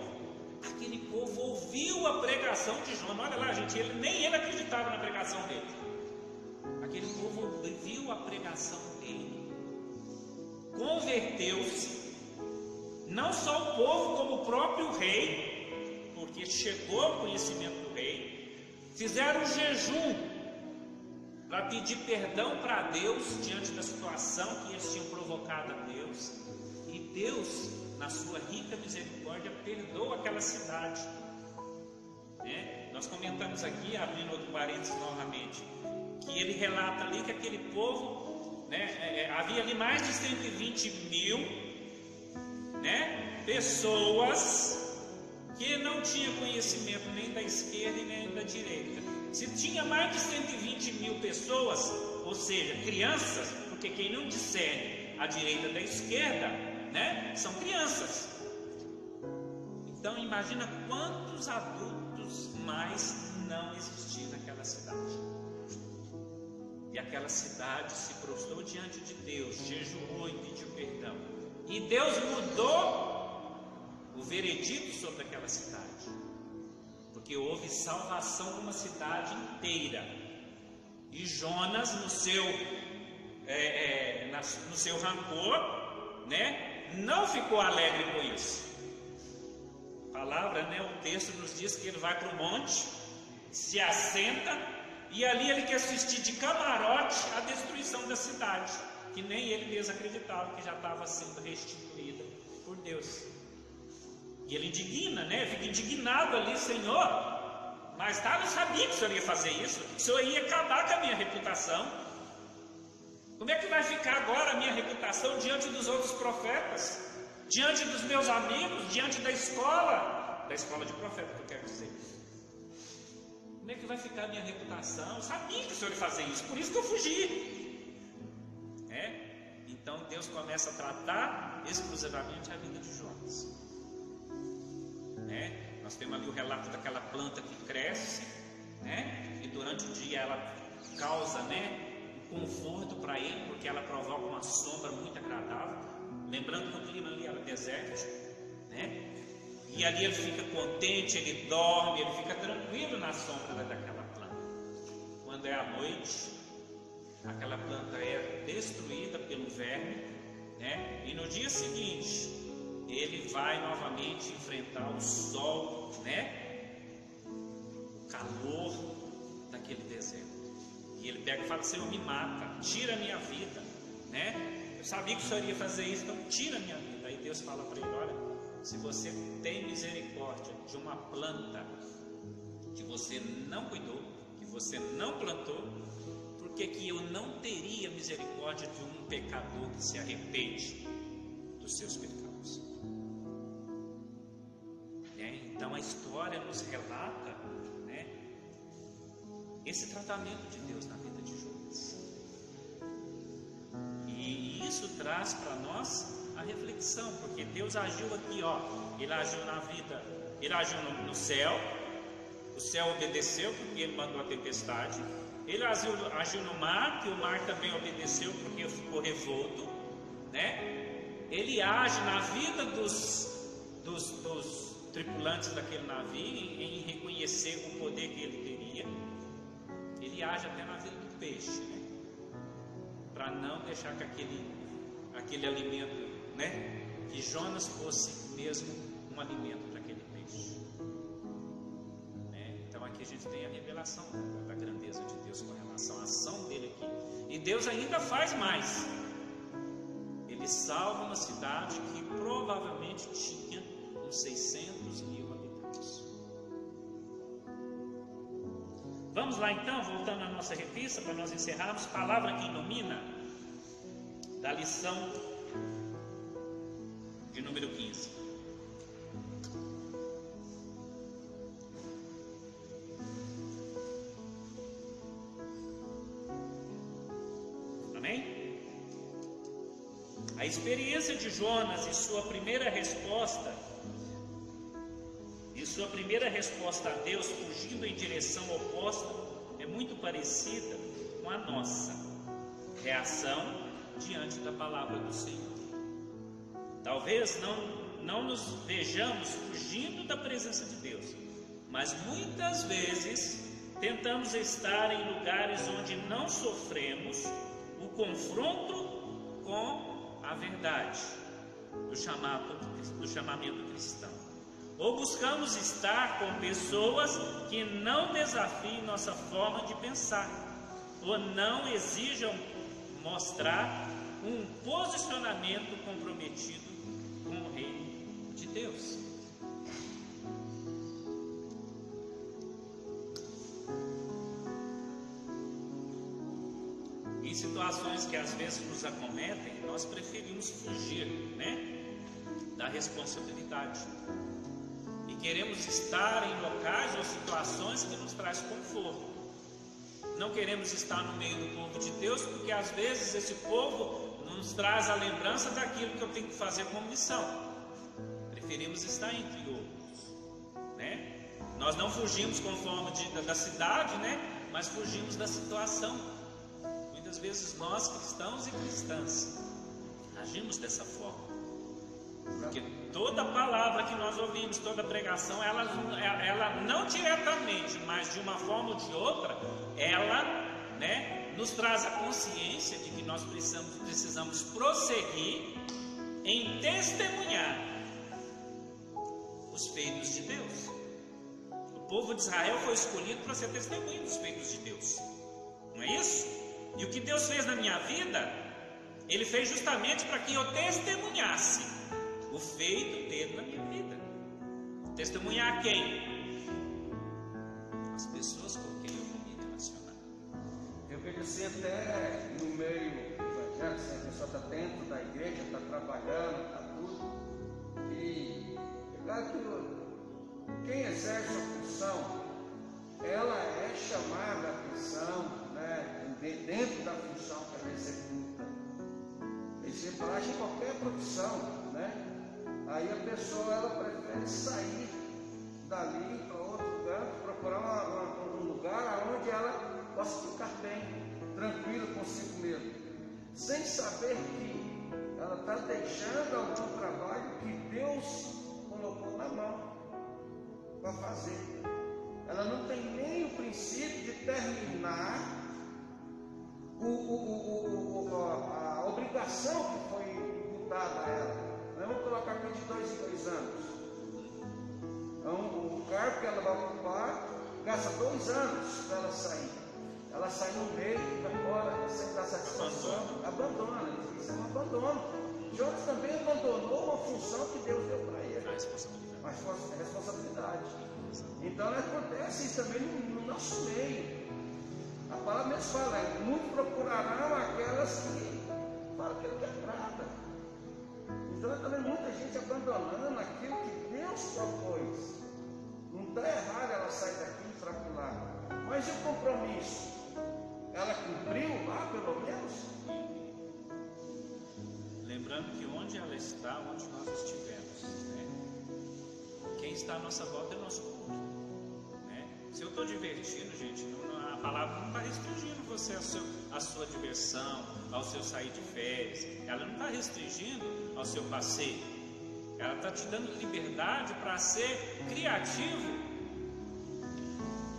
Aquele povo ouviu a pregação de Jonas. Olha lá, gente, ele, nem ele acreditava na pregação dele. Aquele povo ouviu a pregação dele, converteu-se. Não só o povo, como o próprio rei, porque chegou ao conhecimento do rei, fizeram um jejum para pedir perdão para Deus diante da situação que eles tinham provocado a Deus. E Deus, na sua rica misericórdia, perdoa aquela cidade. Né? Nós comentamos aqui, abrindo outro parênteses novamente, que ele relata ali que aquele povo, né, é, é havia ali mais de 120 mil né, pessoas que não tinham conhecimento nem da esquerda e nem da direita. Se tinha mais de 120 mil pessoas, ou seja, crianças, porque quem não discerne a direita da esquerda, né, são crianças. Então imagina quantos adultos mais não existiam naquela cidade. E aquela cidade se prostrou diante de Deus, jejuou e pediu perdão. E Deus mudou o veredito sobre aquela cidade porque houve salvação numa cidade inteira. E Jonas, no seu, é, é, no seu rancor, né, não ficou alegre com isso. A palavra, né, o texto nos diz que ele vai para o monte, se assenta, e ali ele quer assistir de camarote a destruição da cidade, que nem ele mesmo acreditava que já estava sendo restituída por Deus. E ele indigna, né? Fica indignado ali, Senhor. Mas tá, não sabia que o Senhor ia fazer isso. Que o Senhor ia acabar com a minha reputação. Como é que vai ficar agora a minha reputação diante dos outros profetas? Diante dos meus amigos? Diante da escola? Da escola de profeta que eu quero dizer. Como é que vai ficar a minha reputação? Eu sabia que o Senhor ia fazer isso, por isso que eu fugi. É? Então Deus começa a tratar exclusivamente a vida de Jonas. Né? Nós temos ali o relato daquela planta que cresce, né? E durante o dia ela causa, né? Um conforto para ele, porque ela provoca uma sombra muito agradável. Lembrando que o clima ali era desértico, né? E ali ele fica contente, ele dorme, ele fica tranquilo na sombra daquela planta. Quando é à noite, aquela planta é destruída pelo verme, né? E no dia seguinte, ele vai novamente enfrentar o sol, né? O calor daquele deserto. E ele pega e fala: Senhor, me mata, tira a minha vida, né? Eu sabia que o Senhor ia fazer isso, então tira a minha vida. Aí Deus fala para ele: Olha, se você tem misericórdia de uma planta que você não cuidou, que você não plantou, que, que eu não teria misericórdia de um pecador que se arrepende dos seus pecados? É, então a história nos relata né, esse tratamento de Deus na vida de Jonas. E isso traz para nós a reflexão, porque Deus agiu aqui, ó, ele agiu na vida, ele agiu no, no céu, o céu obedeceu porque ele mandou a tempestade. Ele agiu, agiu no mar, que o mar também obedeceu porque ficou revolto, né? Ele age na vida dos, dos, dos tripulantes daquele navio em, em reconhecer o poder que ele teria. Ele age até na vida do peixe, né? Para não deixar que aquele, aquele alimento, né? Que Jonas fosse mesmo um alimento a gente tem a revelação da grandeza de Deus com relação à ação dele aqui. E Deus ainda faz mais. Ele salva uma cidade que provavelmente tinha uns 600 mil habitantes. Vamos lá então, voltando à nossa revista, para nós encerrarmos. Palavra que ilumina, da lição de número 15. A experiência de Jonas e sua primeira resposta, e sua primeira resposta a Deus, fugindo em direção oposta, é muito parecida com a nossa reação diante da palavra do Senhor. Talvez não, não nos vejamos fugindo da presença de Deus, mas muitas vezes tentamos estar em lugares onde não sofremos o confronto com a verdade do, chamado, do chamamento cristão. Ou buscamos estar com pessoas que não desafiem nossa forma de pensar, ou não exijam mostrar um posicionamento comprometido com o reino de Deus. em situações que às vezes nos acometem, nós preferimos fugir, né, da responsabilidade. E queremos estar em locais ou situações que nos traz conforto. Não queremos estar no meio do povo de Deus, porque às vezes esse povo nos traz a lembrança daquilo que eu tenho que fazer como missão. Preferimos estar entre outros, né? Nós não fugimos conforme de, da, da cidade, né? Mas fugimos da situação muitas vezes nós cristãos e cristãs agimos dessa forma. Porque toda palavra que nós ouvimos, toda pregação, ela, ela não diretamente, mas de uma forma ou de outra, ela né, nos traz a consciência de que nós precisamos, precisamos prosseguir em testemunhar os feitos de Deus. O povo de Israel foi escolhido para ser testemunho dos feitos de Deus. Não é isso? E o que Deus fez na minha vida, Ele fez justamente para que eu testemunhasse o feito dele na minha vida. Testemunhar quem? As pessoas com quem eu vou me relacionar. Eu vejo assim até no meio evangélico, assim, a pessoa está dentro da igreja, está trabalhando, está tudo. E é claro que quem exerce a função, ela é chamada a atenção, né? dentro da função que ela executa. Exemplar em qualquer profissão, né? Aí a pessoa ela prefere sair dali para outro lugar, procurar uma, uma, um lugar onde ela possa ficar bem, tranquila consigo mesmo, sem saber que ela está deixando algum trabalho que Deus colocou na mão para fazer. ela não tem nem o princípio de terminar o, o, o, a obrigação que foi imputada a ela. Nós vamos colocar aqui de dois em dois anos. Então, o cargo que ela vai ocupar gasta dois anos para ela sair. Ela sai no meio, vai embora, sem dar satisfação, abandona. Isso é um abandono. Jonas também abandonou uma função que Deus deu para ele. A responsabilidade. A responsabilidade. Então acontece isso também no, no nosso meio. A palavra mesmo fala, muito procurarão aquelas que falam aquilo que agrada. Então também muita gente abandonando aquilo que Deus propôs. Não está errado ela sair daqui e fracular. Mas e o compromisso? Ela cumpriu lá, pelo menos? Lembrando que onde ela está, onde nós estivermos, né? quem está à nossa volta é nosso culto. Né? Se eu estou divertindo, gente, não, a palavra não está restringindo você a, seu, a sua diversão, ao seu sair de férias. Ela não está restringindo ao seu passeio. Ela está te dando liberdade para ser criativo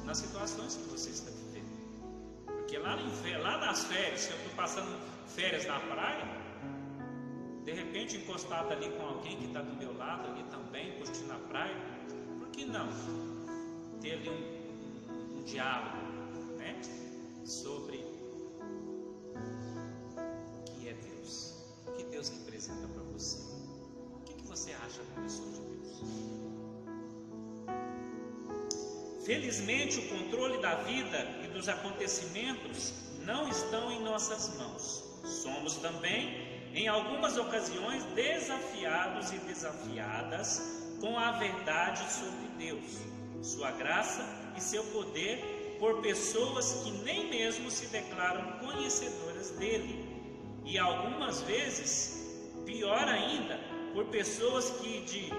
nas situações que você está vivendo. Porque lá, lá nas férias, se eu estou passando férias na praia, de repente encostado ali com alguém que está do meu lado ali também, curtindo a praia, por que não ter ali um, um, diálogo sobre o que é Deus, o que Deus representa para você, o que, que você acha da pessoa de Deus? Felizmente, o controle da vida e dos acontecimentos não estão em nossas mãos. Somos também em algumas ocasiões desafiados e desafiadas com a verdade sobre Deus, sua graça e seu poder por pessoas que nem mesmo se declaram conhecedoras dele, e algumas vezes, pior ainda, por pessoas que de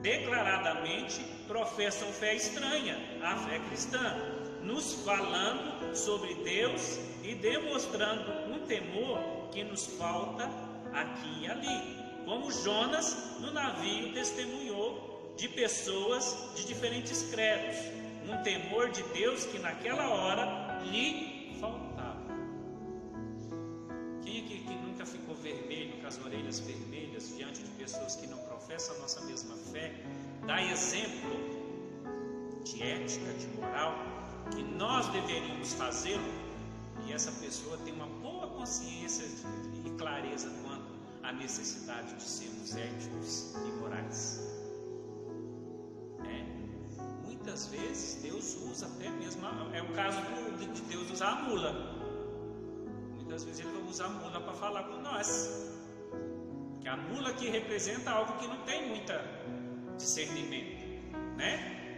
declaradamente professam fé estranha à fé cristã, nos falando sobre Deus e demonstrando um temor que nos falta aqui e ali. Como Jonas no navio testemunhou de pessoas de diferentes credos, um temor de Deus que naquela hora lhe faltava. Quem aqui que nunca ficou vermelho, com as orelhas vermelhas, diante de pessoas que não professam a nossa mesma fé, dá exemplo de ética, de moral, que nós deveríamos fazê-lo e essa pessoa tem uma boa consciência e clareza quanto à necessidade de sermos éticos e morais. Muitas vezes Deus usa até mesmo, é o caso de Deus usar a mula. Muitas vezes Ele vai usar a mula para falar com nós. Que a mula que representa algo que não tem muita discernimento, né?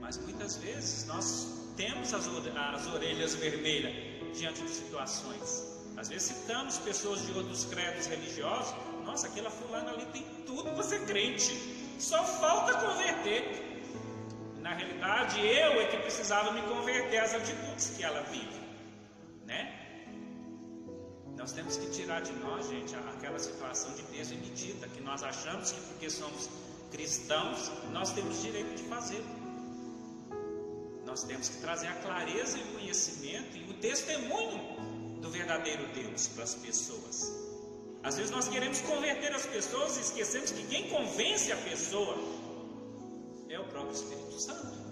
Mas muitas vezes nós temos as, as orelhas vermelhas diante de situações. Às vezes citamos pessoas de outros credos religiosos, nossa, aquela fulana ali tem tudo para ser crente, só falta converter. Na realidade, eu é que precisava me converter às atitudes que ela vive, né? Nós temos que tirar de nós, gente, aquela situação de peso e medida que nós achamos que porque somos cristãos nós temos direito de fazer. Nós temos que trazer a clareza e o conhecimento e o testemunho do verdadeiro Deus para as pessoas. Às vezes nós queremos converter as pessoas e esquecemos que quem convence a pessoa é o próprio Espírito Santo.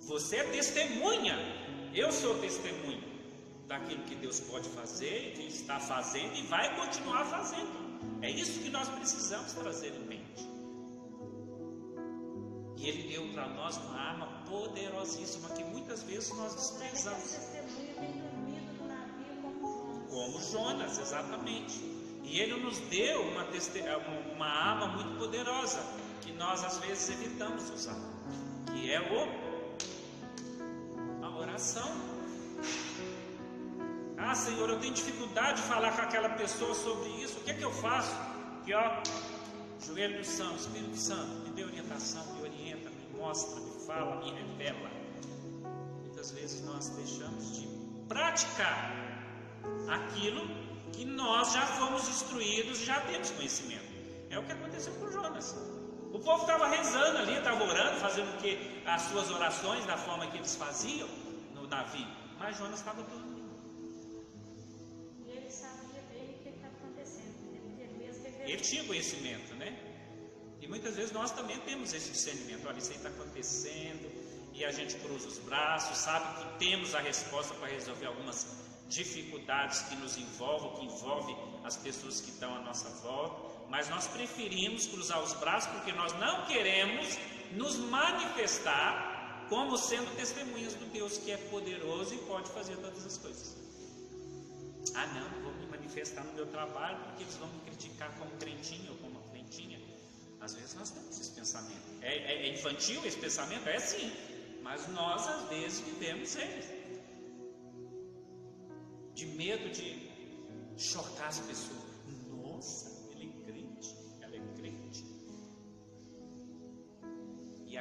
Você é testemunha, eu sou testemunha daquilo que Deus pode fazer, que está fazendo e vai continuar fazendo. É isso que nós precisamos trazer em mente. E Ele deu para nós uma arma poderosíssima que muitas vezes nós desprezamos. Como Jonas, exatamente. E Ele nos deu uma, uma arma muito poderosa nós às vezes evitamos usar, que é o a oração. Ah, Senhor, eu tenho dificuldade de falar com aquela pessoa sobre isso. O que é que eu faço? Que ó, joelho no Santo, Espírito Santo, me dê orientação, me orienta, me mostra, me fala, me revela. Muitas vezes nós deixamos de praticar aquilo que nós já fomos instruídos já temos conhecimento. É o que aconteceu com Jonas. O povo estava rezando ali, estava orando, fazendo o que? As suas orações da forma que eles faziam no navio. Mas Jonas estava dormindo. E ele sabia bem o que estava acontecendo. Ele, mesmo ele tinha conhecimento, né? E muitas vezes nós também temos esse discernimento. Olha, isso aí está acontecendo. E a gente cruza os braços, sabe que temos a resposta para resolver algumas dificuldades que nos envolvem, que envolvem as pessoas que estão à nossa volta mas nós preferimos cruzar os braços porque nós não queremos nos manifestar como sendo testemunhas do Deus que é poderoso e pode fazer todas as coisas. Ah, não, vou me manifestar no meu trabalho porque eles vão me criticar como crentinho ou como crentinha. Às vezes nós temos esse pensamento. É, é, é infantil esse pensamento? É sim, mas nós às vezes vivemos ele. De medo de chocar as pessoas.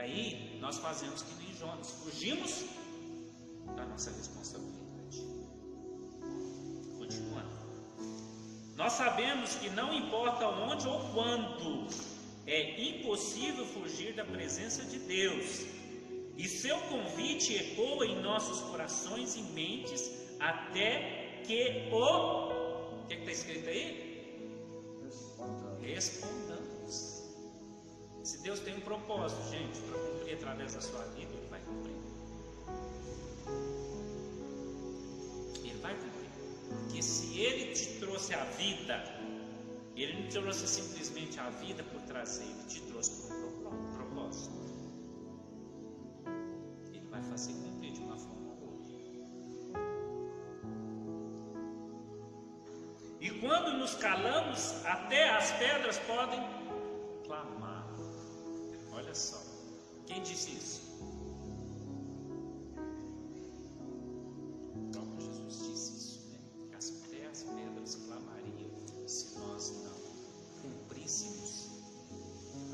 Aí nós fazemos que nem Jonas, fugimos da nossa responsabilidade. Continuando. Nós sabemos que não importa onde ou quando, é impossível fugir da presença de Deus. E seu convite ecoa em nossos corações e mentes até que o. O que está escrito aí? Respondamos. Se Deus tem um propósito, gente, para cumprir através da sua vida, Ele vai cumprir. Ele vai cumprir. Porque se Ele te trouxe a vida, Ele não te trouxe simplesmente a vida por trazer, Ele te trouxe por um propósito. Ele vai fazer cumprir de uma forma ou outra. E quando nos calamos, até as pedras podem. Quem disse isso? O próprio Jesus disse isso, né? As, até as pedras clamariam se nós não cumpríssemos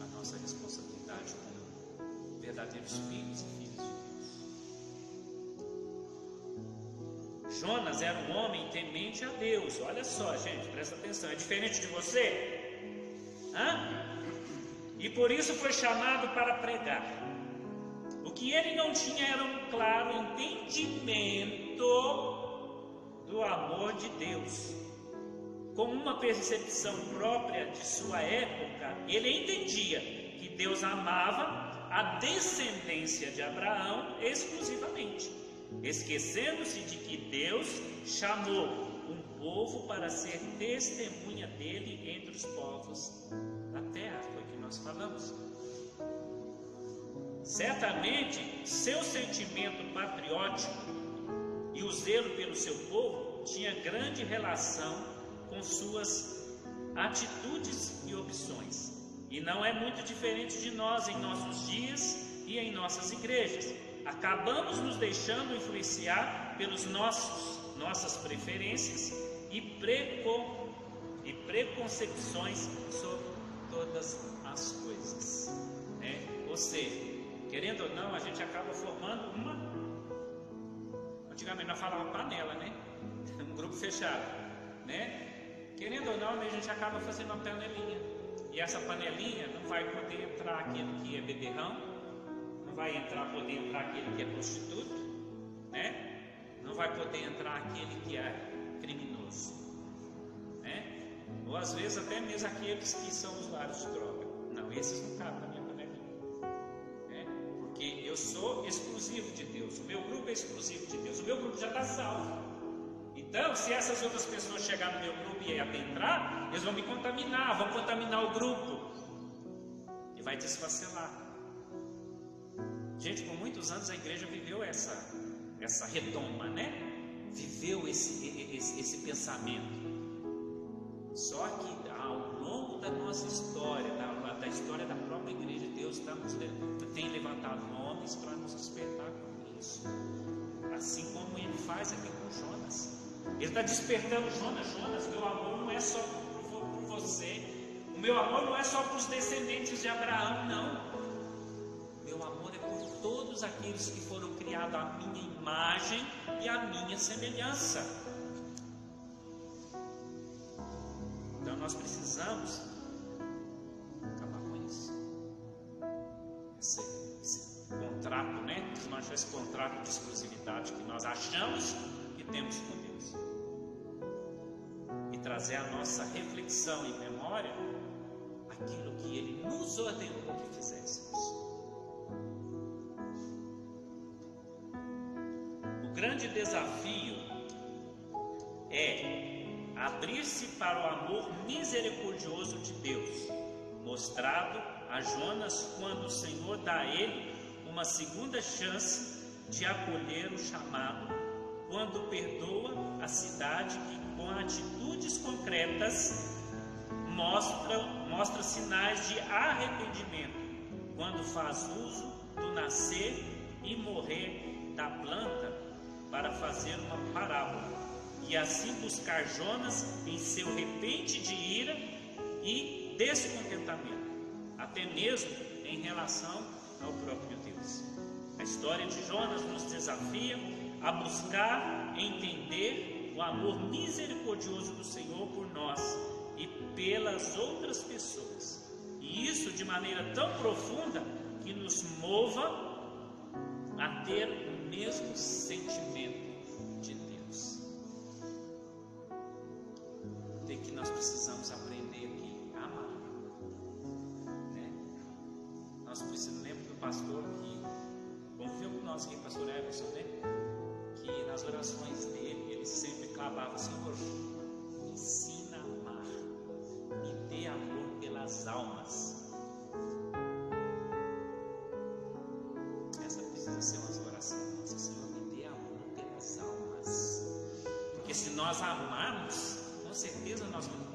a nossa responsabilidade como verdadeiros filhos e filhos de Deus. Jonas era um homem temente a Deus. Olha só, gente, presta atenção. É diferente de você? Por isso foi chamado para pregar. O que ele não tinha era um claro entendimento do amor de Deus. Com uma percepção própria de sua época, ele entendia que Deus amava a descendência de Abraão exclusivamente, esquecendo-se de que Deus chamou um povo para ser testemunha dele entre os povos da terra nós falamos. Certamente, seu sentimento patriótico e o zelo pelo seu povo tinha grande relação com suas atitudes e opções. E não é muito diferente de nós em nossos dias e em nossas igrejas. Acabamos nos deixando influenciar pelos nossos nossas preferências e, preco, e preconcepções sobre todas as coisas. Né? Ou seja, querendo ou não, a gente acaba formando uma. Antigamente nós falávamos panela, né? *laughs* Um grupo fechado. Né? Querendo ou não, a gente acaba fazendo uma panelinha. E essa panelinha não vai poder entrar aquele que é beberrão, não vai entrar, poder entrar aquele que é prostituto, né? Não vai poder entrar aquele que é criminoso, né? Ou às vezes até mesmo aqueles que são usuários de droga. Esses não cabem na minha panelinha. É, porque eu sou exclusivo de Deus, o meu grupo é exclusivo de Deus, o meu grupo já está salvo. Então, se essas outras pessoas chegarem no meu grupo e adentrar, eles vão me contaminar, vão contaminar o grupo e vai desfacelar. Gente, por muitos anos a igreja viveu essa, essa retoma, né? Viveu esse, esse, esse pensamento. Só que ao longo da nossa história, da da história da própria igreja, Deus está nos, tem levantado homens para nos despertar com isso. Assim como ele faz aqui com Jonas. Ele está despertando Jonas, Jonas, meu amor não é só por, por você. O meu amor não é só para os descendentes de Abraão, não. Meu amor é por todos aqueles que foram criados à minha imagem e à minha semelhança. Então nós precisamos desmanchar esse contrato de exclusividade que nós achamos que temos com Deus. E trazer a nossa reflexão e memória aquilo que Ele nos ordenou que fizéssemos. O grande desafio é abrir-se para o amor misericordioso de Deus, mostrado a Jonas quando o Senhor dá a ele uma segunda chance de acolher o chamado, quando perdoa a cidade que, com atitudes concretas, mostra, mostra sinais de arrependimento, quando faz uso do nascer e morrer da planta para fazer uma parábola e assim buscar Jonas em seu repente de ira e descontentamento, até mesmo em relação ao próprio Deus. A história de Jonas nos desafia a buscar entender o amor misericordioso do Senhor por nós e pelas outras pessoas. E isso de maneira tão profunda que nos mova a ter o mesmo sentimento de Deus. O que nós precisamos aprender Nós precisamos, lembro do pastor que confiou com nós aqui, pastor Everson, né? Que nas orações dele, ele sempre clamava, Senhor, ensina a amar, me dê amor pelas almas. Essa precisa ser uma oração nossa, Senhor, me dê amor pelas almas. Porque se nós amarmos, com certeza nós vamos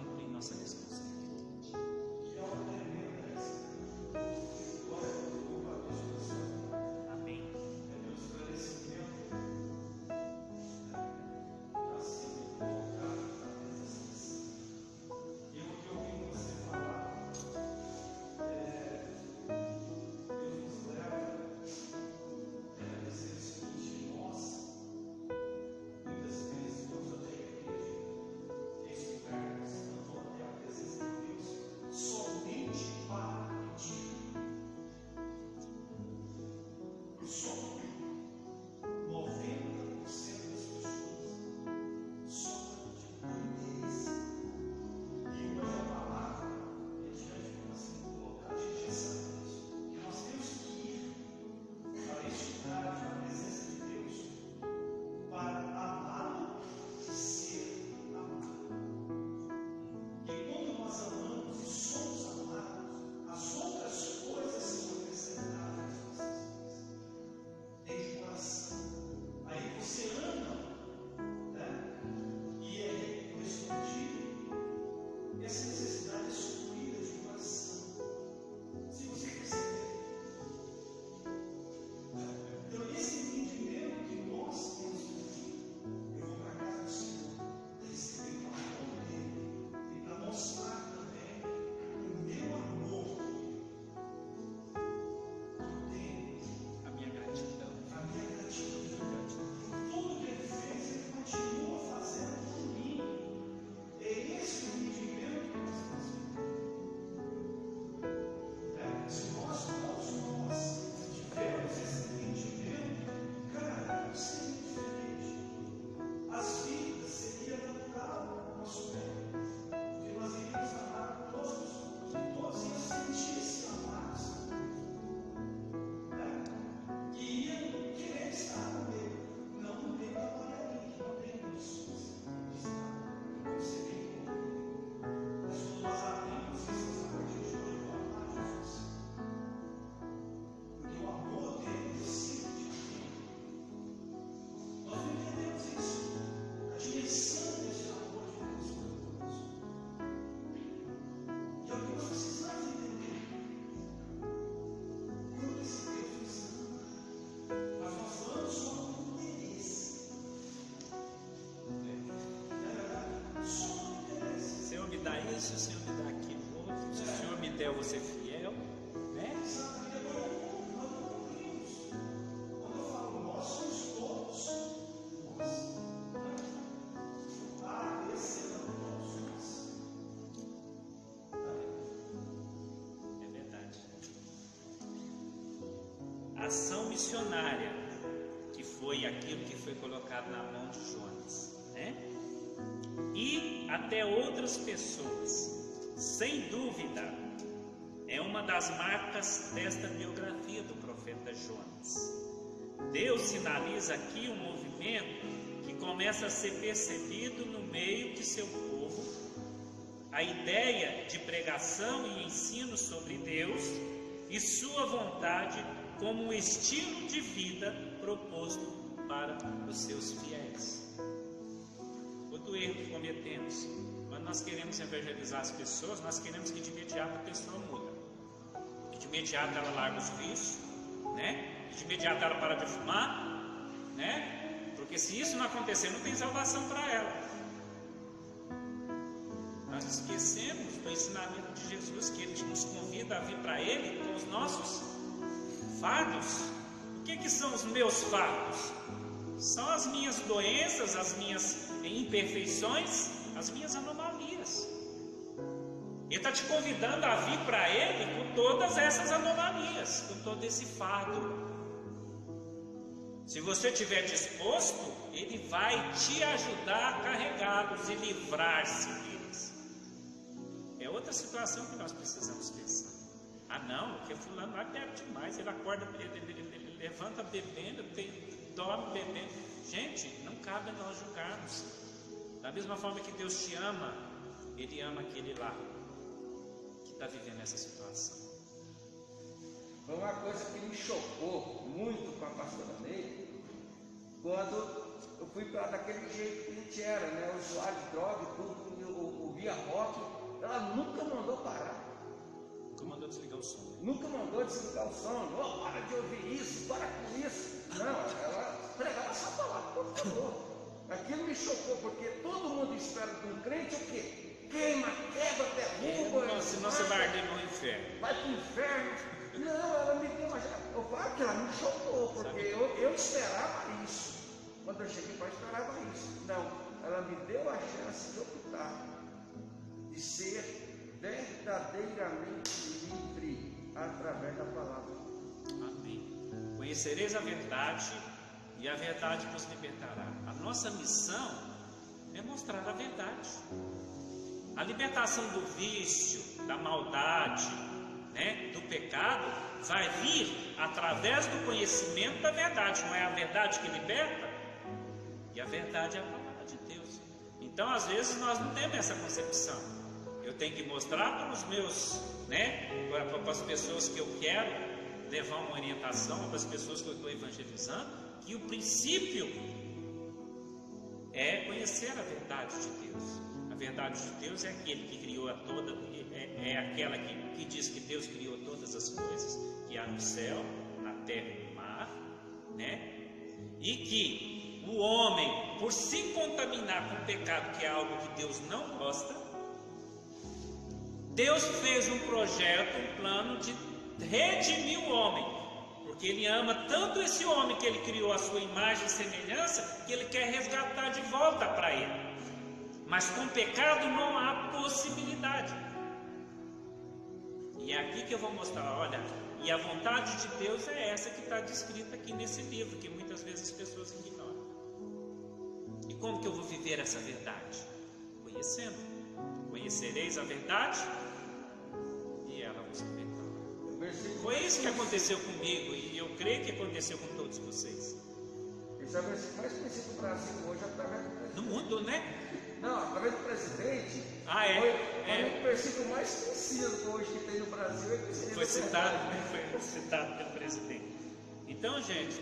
Eu vou ser fiel. Né? É verdade. ação missionária, que foi aquilo que foi colocado na mão de Jonas, né? E até outras pessoas, sem dúvida, é das marcas desta biografia do profeta Jonas. Deus sinaliza aqui um movimento que começa a ser percebido no meio de seu povo, a ideia de pregação e ensino sobre Deus e sua vontade como um estilo de vida proposto para os seus fiéis. Outro erro que cometemos, quando nós queremos evangelizar as pessoas, nós queremos que de imediato a pessoa muda, que de imediato ela larga os vícios, né? De imediato ela para de fumar, né? Porque se isso não acontecer, não tem salvação para ela. Nós esquecemos do ensinamento de Jesus que ele nos convida a vir para ele com os nossos fardos. O que, que são os meus fardos? São as minhas doenças, as minhas imperfeições, as minhas anomalias. Ele está te convidando a vir para Ele com todas essas anomalias, com todo esse fardo. Se você estiver disposto, Ele vai te ajudar a carregá-los e livrar-se deles. É outra situação que nós precisamos pensar. Ah, não, porque Fulano lá bebe demais, ele acorda, ele, ele, ele, levanta bebendo, tem, dorme bebendo. Gente, não cabe nós julgarmos. Da mesma forma que Deus te ama, Ele ama aquele lá está vivendo essa situação. Foi uma coisa que me chocou muito com a pastora Ney, quando eu fui para daquele jeito que a gente era, né? Usuário de droga e tudo, eu ouvia rock, ela nunca mandou parar. Nunca mandou desligar o som. Nunca mandou desligar o som, oh, para de ouvir isso, para com isso. Não, ela pregava essa palavra, por favor. Aquilo me chocou, porque todo mundo espera de um crente o quê? Queima, quebra, derruba. Não, senão você vai arder no inferno. Vai para o inferno. Não, ela me deu uma. Eu falo que ela me chocou, porque eu, eu esperava isso. Quando eu cheguei para esperava isso. Não, ela me deu a chance de optar, de ser verdadeiramente livre através da palavra. Amém. Conhecereis a verdade e a verdade vos libertará. A nossa missão é mostrar a verdade. A libertação do vício, da maldade, né, do pecado, vai vir através do conhecimento da verdade. Não é a verdade que liberta? E a verdade é a palavra de Deus. Então, às vezes, nós não temos essa concepção. Eu tenho que mostrar para os meus, né, para, as pessoas que eu quero levar uma orientação, para as pessoas que eu estou evangelizando, que o princípio é conhecer a verdade de Deus. Verdade de Deus é aquele que criou a toda, é, é aquela que, que diz que Deus criou todas as coisas que há no céu, na terra e no mar, né? E que o homem, por se contaminar com o pecado, que é algo que Deus não gosta, Deus fez um projeto, um plano de redimir o homem, porque Ele ama tanto esse homem que Ele criou a sua imagem e semelhança, que Ele quer resgatar de volta para Ele. Mas com pecado não há possibilidade. E é aqui que eu vou mostrar, olha, e a vontade de Deus é essa que está descrita aqui nesse livro, que muitas vezes as pessoas ignoram. E como que eu vou viver essa verdade? Conhecendo. Conhecereis a verdade e ela vos libertará. Foi isso que aconteceu comigo e eu creio que aconteceu com todos vocês. Esse é o versículo mais conhecido do Brasil hoje através do presidente. No mundo, né? Não, através do presidente. Ah, é? Foi, É. foi o versículo mais conhecido hoje que tem no Brasil. É conhecido Foi citado, né? foi citado pelo presidente. Então, gente,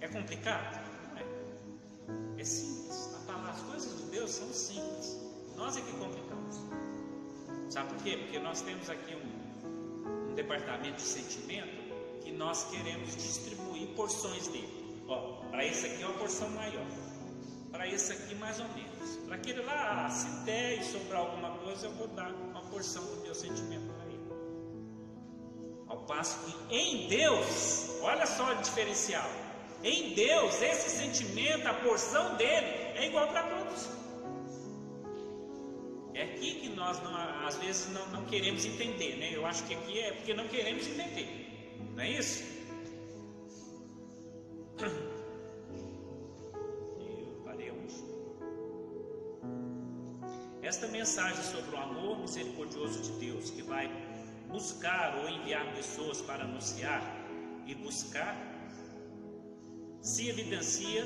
é complicado? Não é. É simples. A palavra, as coisas de Deus são simples. Nós é que complicamos. Sabe por quê? Porque nós temos aqui um, um departamento de sentimento que nós queremos distribuir porções dele. Ó, para esse aqui é uma porção maior. Para esse aqui mais ou menos. Para aquele lá, ah, se der e sobrar alguma coisa, eu vou dar uma porção do meu sentimento para ele. Ao passo que em Deus, olha só o diferencial. Em Deus, esse sentimento, a porção dele, é igual para todos. É aqui que nós não, às vezes não, não queremos entender, né? Eu acho que aqui é porque não queremos entender, não é isso? Mensagem sobre o amor misericordioso de Deus, que vai buscar ou enviar pessoas para anunciar e buscar, se evidencia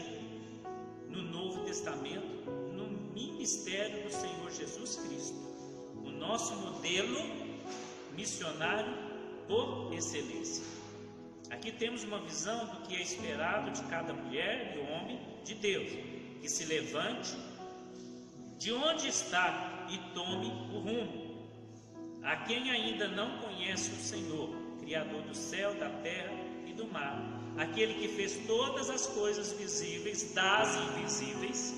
no Novo Testamento, no ministério do Senhor Jesus Cristo, o nosso modelo missionário por excelência. Aqui temos uma visão do que é esperado de cada mulher e homem de Deus, que se levante de onde está e tome o rumo. A quem ainda não conhece o Senhor, Criador do céu, da terra e do mar, aquele que fez todas as coisas visíveis das invisíveis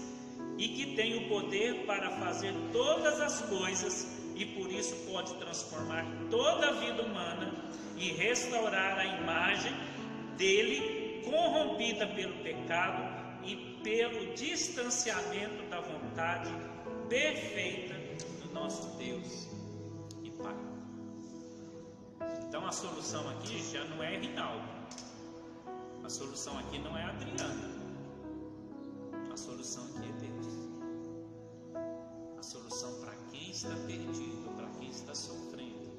e que tem o poder para fazer todas as coisas e por isso pode transformar toda a vida humana e restaurar a imagem dele corrompida pelo pecado e pelo distanciamento da vontade perfeita nosso Deus e Pai. Então a solução aqui já não é Rinaldo. A solução aqui não é Adriana. A solução aqui é Deus. A solução para quem está perdido, para quem está sofrendo,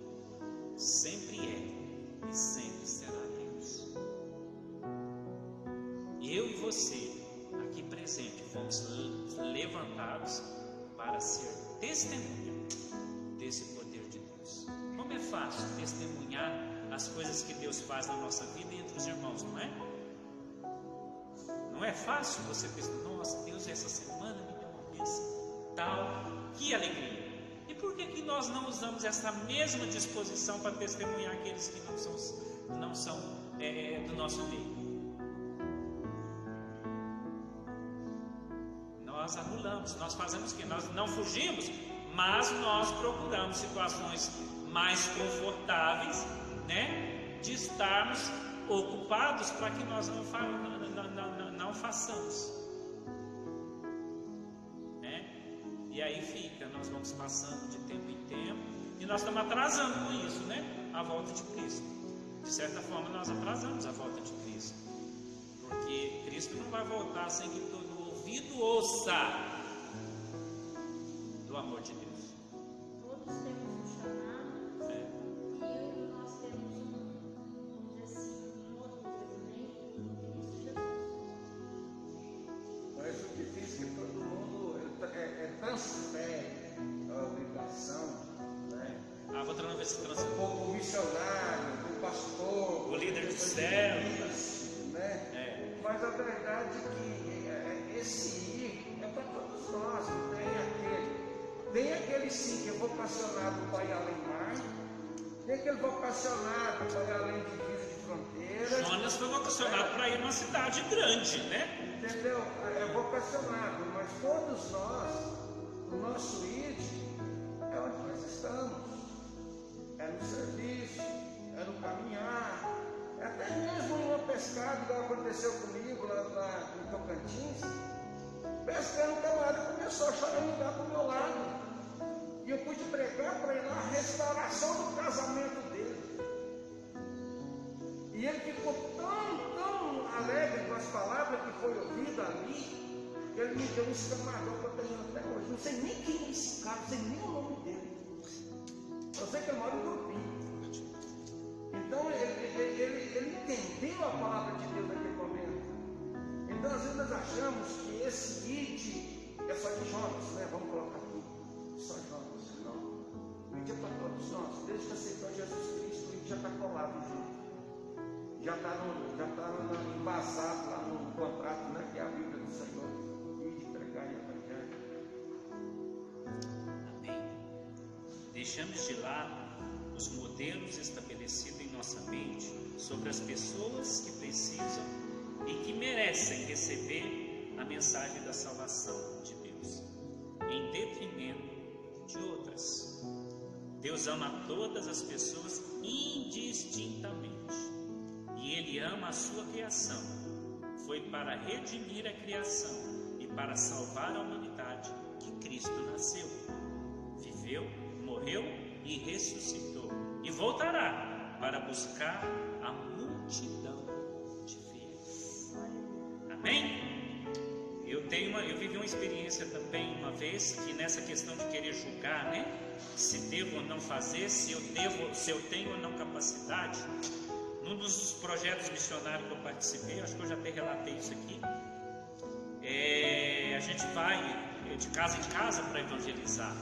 sempre é e sempre será Deus. Eu e você, aqui presente, fomos levantados para ser testemunha desse poder de Deus. Como é fácil testemunhar as coisas que Deus faz na nossa vida entre os irmãos, não é? Não é fácil você pensar, nossa, Deus essa semana me deu uma bênção, tal, que alegria. E por que, que nós não usamos essa mesma disposição para testemunhar aqueles que não são, não são é, do nosso meio? Nós anulamos, nós fazemos o que? Nós não fugimos, mas nós procuramos situações mais confortáveis, né? De estarmos ocupados para que nós não, fa não, não, não façamos. Né? E aí fica, nós vamos passando de tempo em tempo e nós estamos atrasando com isso, né? A volta de Cristo. De certa forma, nós atrasamos a volta de Cristo. Porque Cristo não vai voltar sem que todo ouvido ouça do amor de Deus. Todos temos um chamado É. e nós temos um, vamos dizer assim, um outro desenho em Cristo Jesus. Mas o difícil é que todo mundo é, é, é transfere a obrigação, né? Ah, vou ver se O transforma. povo missionário, o pastor, O líder de o células. né? É. Mas a verdade é que esse ir é para todos nós, não tem aquele. Tem aquele sim que é vocacionado para ir além mar, tem aquele vocacionado para ir além de divisa de fronteiras, Jonas foi vocacionado para ir numa cidade grande, né? entendeu? É vocacionado, mas todos nós, o nosso ir é onde nós estamos. É no serviço, é no caminhar, é até mesmo em uma pescada, igual aconteceu comigo lá, lá em Tocantins. Pescando, o camarada começou a chorar para o meu lado. E eu pude pregar para ele a restauração do casamento dele. E ele ficou tão, tão alegre com as palavras que foi ouvida ali, que ele me deu um escamador que eu até hoje. Não sei nem quem é esse cara, não sei nem o nome dele. Eu sei que ele mora em Grupi. Então ele, ele, ele, ele entendeu a palavra de Deus naquele. Então às vezes nós achamos que esse id é só de Jonas, né? Vamos colocar aqui. Só Jonas. Não. O id é para todos nós. Desde que aceitou Jesus Cristo, o id já está colado junto. Já está já tá embasado lá no contrato, né? Que é a Bíblia do Senhor. Ide pregar e evangelho. Amém. Deixamos de lado os modelos estabelecidos em nossa mente sobre as pessoas que precisam e que merecem receber a mensagem da salvação de Deus, em detrimento de outras. Deus ama todas as pessoas indistintamente e Ele ama a sua criação. Foi para redimir a criação e para salvar a humanidade que Cristo nasceu viveu, morreu e ressuscitou. E voltará para buscar a multidão. Amém? Eu tenho uma, eu vivi uma experiência também uma vez que nessa questão de querer julgar, né? Se devo ou não fazer, se eu devo, se eu tenho ou não capacidade. Num dos projetos missionários que eu participei, acho que eu já até relatei isso aqui. É, a gente vai de casa em casa para evangelizar.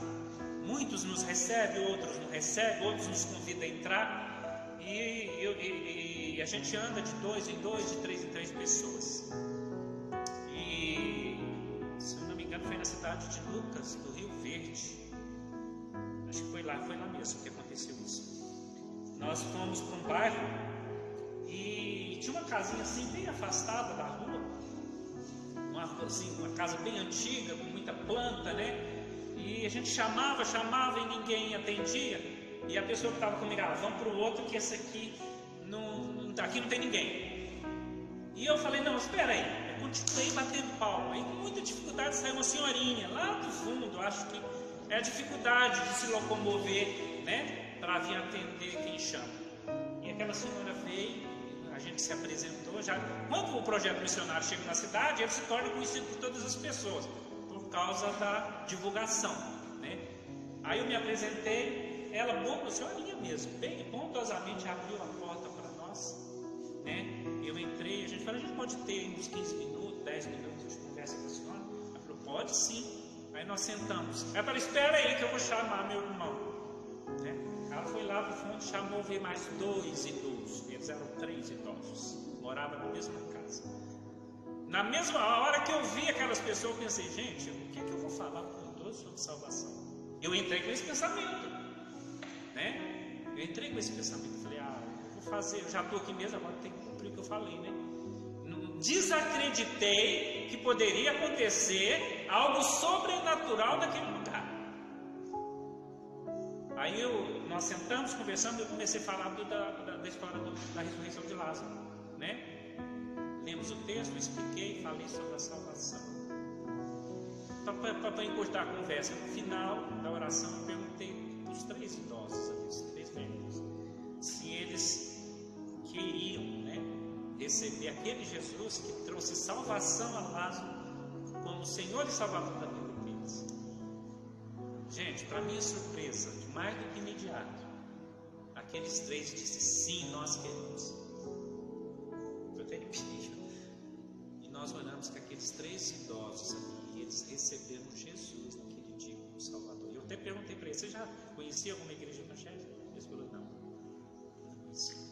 Muitos nos recebem, outros não recebem, outros nos convidam a entrar. E, e, e a gente anda de dois em dois, de três em três pessoas. Foi na cidade de Lucas, do Rio Verde. Acho que foi lá, foi lá mesmo que aconteceu isso. Nós fomos para um bairro e tinha uma casinha assim bem afastada da rua, uma, assim, uma casa bem antiga, com muita planta, né? E a gente chamava, chamava e ninguém atendia. E a pessoa que estava comigo, ah, vamos para o outro que esse aqui não, aqui não tem ninguém. E eu falei, não, espera aí. Eu continuei batendo palma. E com muita dificuldade saiu uma senhorinha lá do fundo, acho que é a dificuldade de se locomover, né? Para vir atender quem chama. E aquela senhora veio, a gente se apresentou já. Quando o projeto missionário chega na cidade, ele se torna conhecido por todas as pessoas causa da divulgação, né? Aí eu me apresentei, ela, boa senhorinha mesmo, bem pontosamente abriu a né? Eu entrei, a gente falou, a gente pode ter uns 15 minutos, 10 minutos de conversa com a senhora? Ela falou, pode sim. Aí nós sentamos. Ela falou, espera aí que eu vou chamar meu irmão. Né? Ela foi lá para o fundo, chamou, veio mais dois idosos, eles eram três idosos, moravam na mesma casa. Na mesma hora que eu vi aquelas pessoas, eu pensei, gente, o que, é que eu vou falar para o idoso sobre salvação? Eu entrei com esse pensamento, né? Eu entrei com esse pensamento, fazer, já estou aqui mesmo, agora tem que cumprir o que eu falei, né? Desacreditei que poderia acontecer algo sobrenatural naquele lugar. Aí eu, nós sentamos, conversando, eu comecei a falar do, da, da, da, história do, da ressurreição de Lázaro, né? lemos o texto, expliquei, falei sobre a salvação. Para encurtar a conversa, no final da oração, eu perguntei para os três idosos, os três velhos, se eles queriam né, receber aquele Jesus que trouxe salvação a Lázaro como Senhor e Salvador da vida deles. Gente, para minha surpresa, mais do que imediato, aqueles três disseram: sim, nós queremos. Eu até repetir nós olhamos que aqueles três idosos ali, eles receberam Jesus naquele dia como Salvador. Eu até perguntei para eles, você já conhecia alguma igreja evangélica? Eles falaram, não, não conhecemos.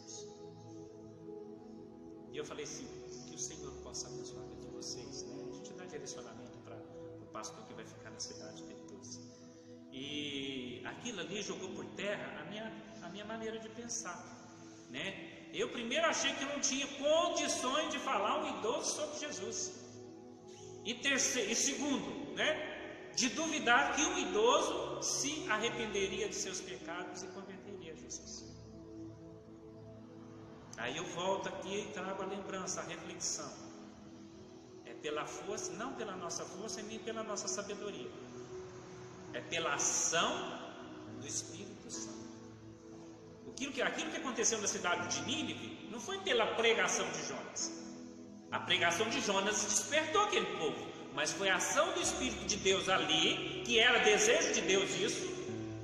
Eu falei assim, que o Senhor possa abençoar a vida de vocês, né? A gente dá direcionamento para o pastor que vai ficar na cidade depois. E aquilo ali jogou por terra a minha, a minha maneira de pensar, né? Eu primeiro achei que não tinha condições de falar um idoso sobre Jesus. E terceiro, e segundo, né, de duvidar que um idoso se arrependeria de seus pecados e converteria a Jesus. Aí eu volto aqui e trago a lembrança, a reflexão. É pela força, não pela nossa força nem pela nossa sabedoria. É pela ação do Espírito Santo. Aquilo que, aquilo que aconteceu na cidade de Nínive não foi pela pregação de Jonas. A pregação de Jonas despertou aquele povo, mas foi a ação do Espírito de Deus ali, que era desejo de Deus isso,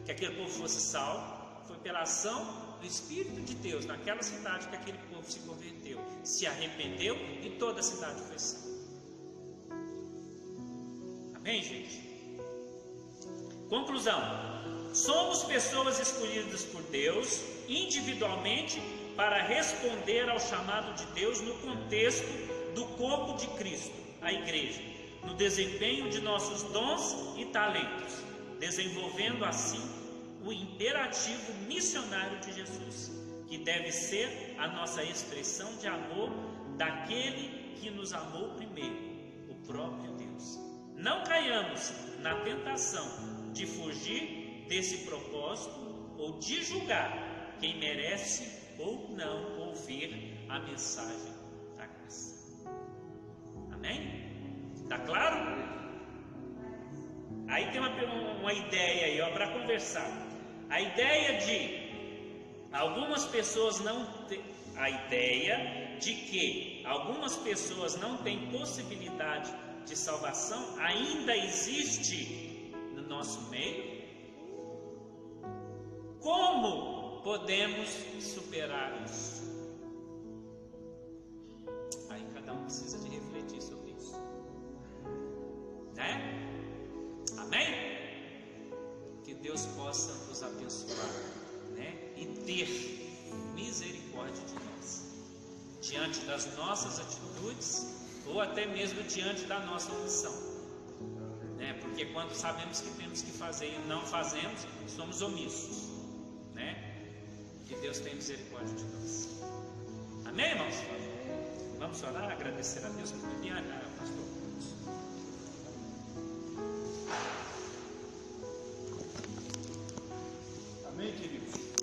que aquele povo fosse salvo, foi pela ação do Espírito de Deus naquela cidade que aquele povo se converteu, se arrependeu e toda a cidade foi salva. Amém, gente? Conclusão: somos pessoas escolhidas por Deus individualmente para responder ao chamado de Deus no contexto do corpo de Cristo, a igreja, no desempenho de nossos dons e talentos, desenvolvendo assim o imperativo missionário de Jesus, que deve ser a nossa expressão de amor daquele que nos amou primeiro, o próprio Deus. Não caiamos na tentação de fugir desse propósito ou de julgar quem merece ou não ouvir a mensagem da graça. Amém? Está claro? Aí tem uma, uma ideia aí, ó, para conversar. A ideia de algumas pessoas não ter, a ideia de que algumas pessoas não têm possibilidade de salvação ainda existe no nosso meio? Como podemos superar isso? Aí cada um precisa de refletir sobre isso. Né? Amém? que Deus possa nos abençoar, né? E ter misericórdia de nós, diante das nossas atitudes ou até mesmo diante da nossa omissão, né? Porque quando sabemos que temos que fazer e não fazemos, somos omissos, né? Que Deus tenha misericórdia de nós. Amém, irmãos? Vamos orar, agradecer a Deus por Liliana, pastor. somente Ele,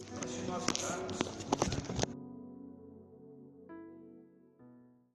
para se nós darmos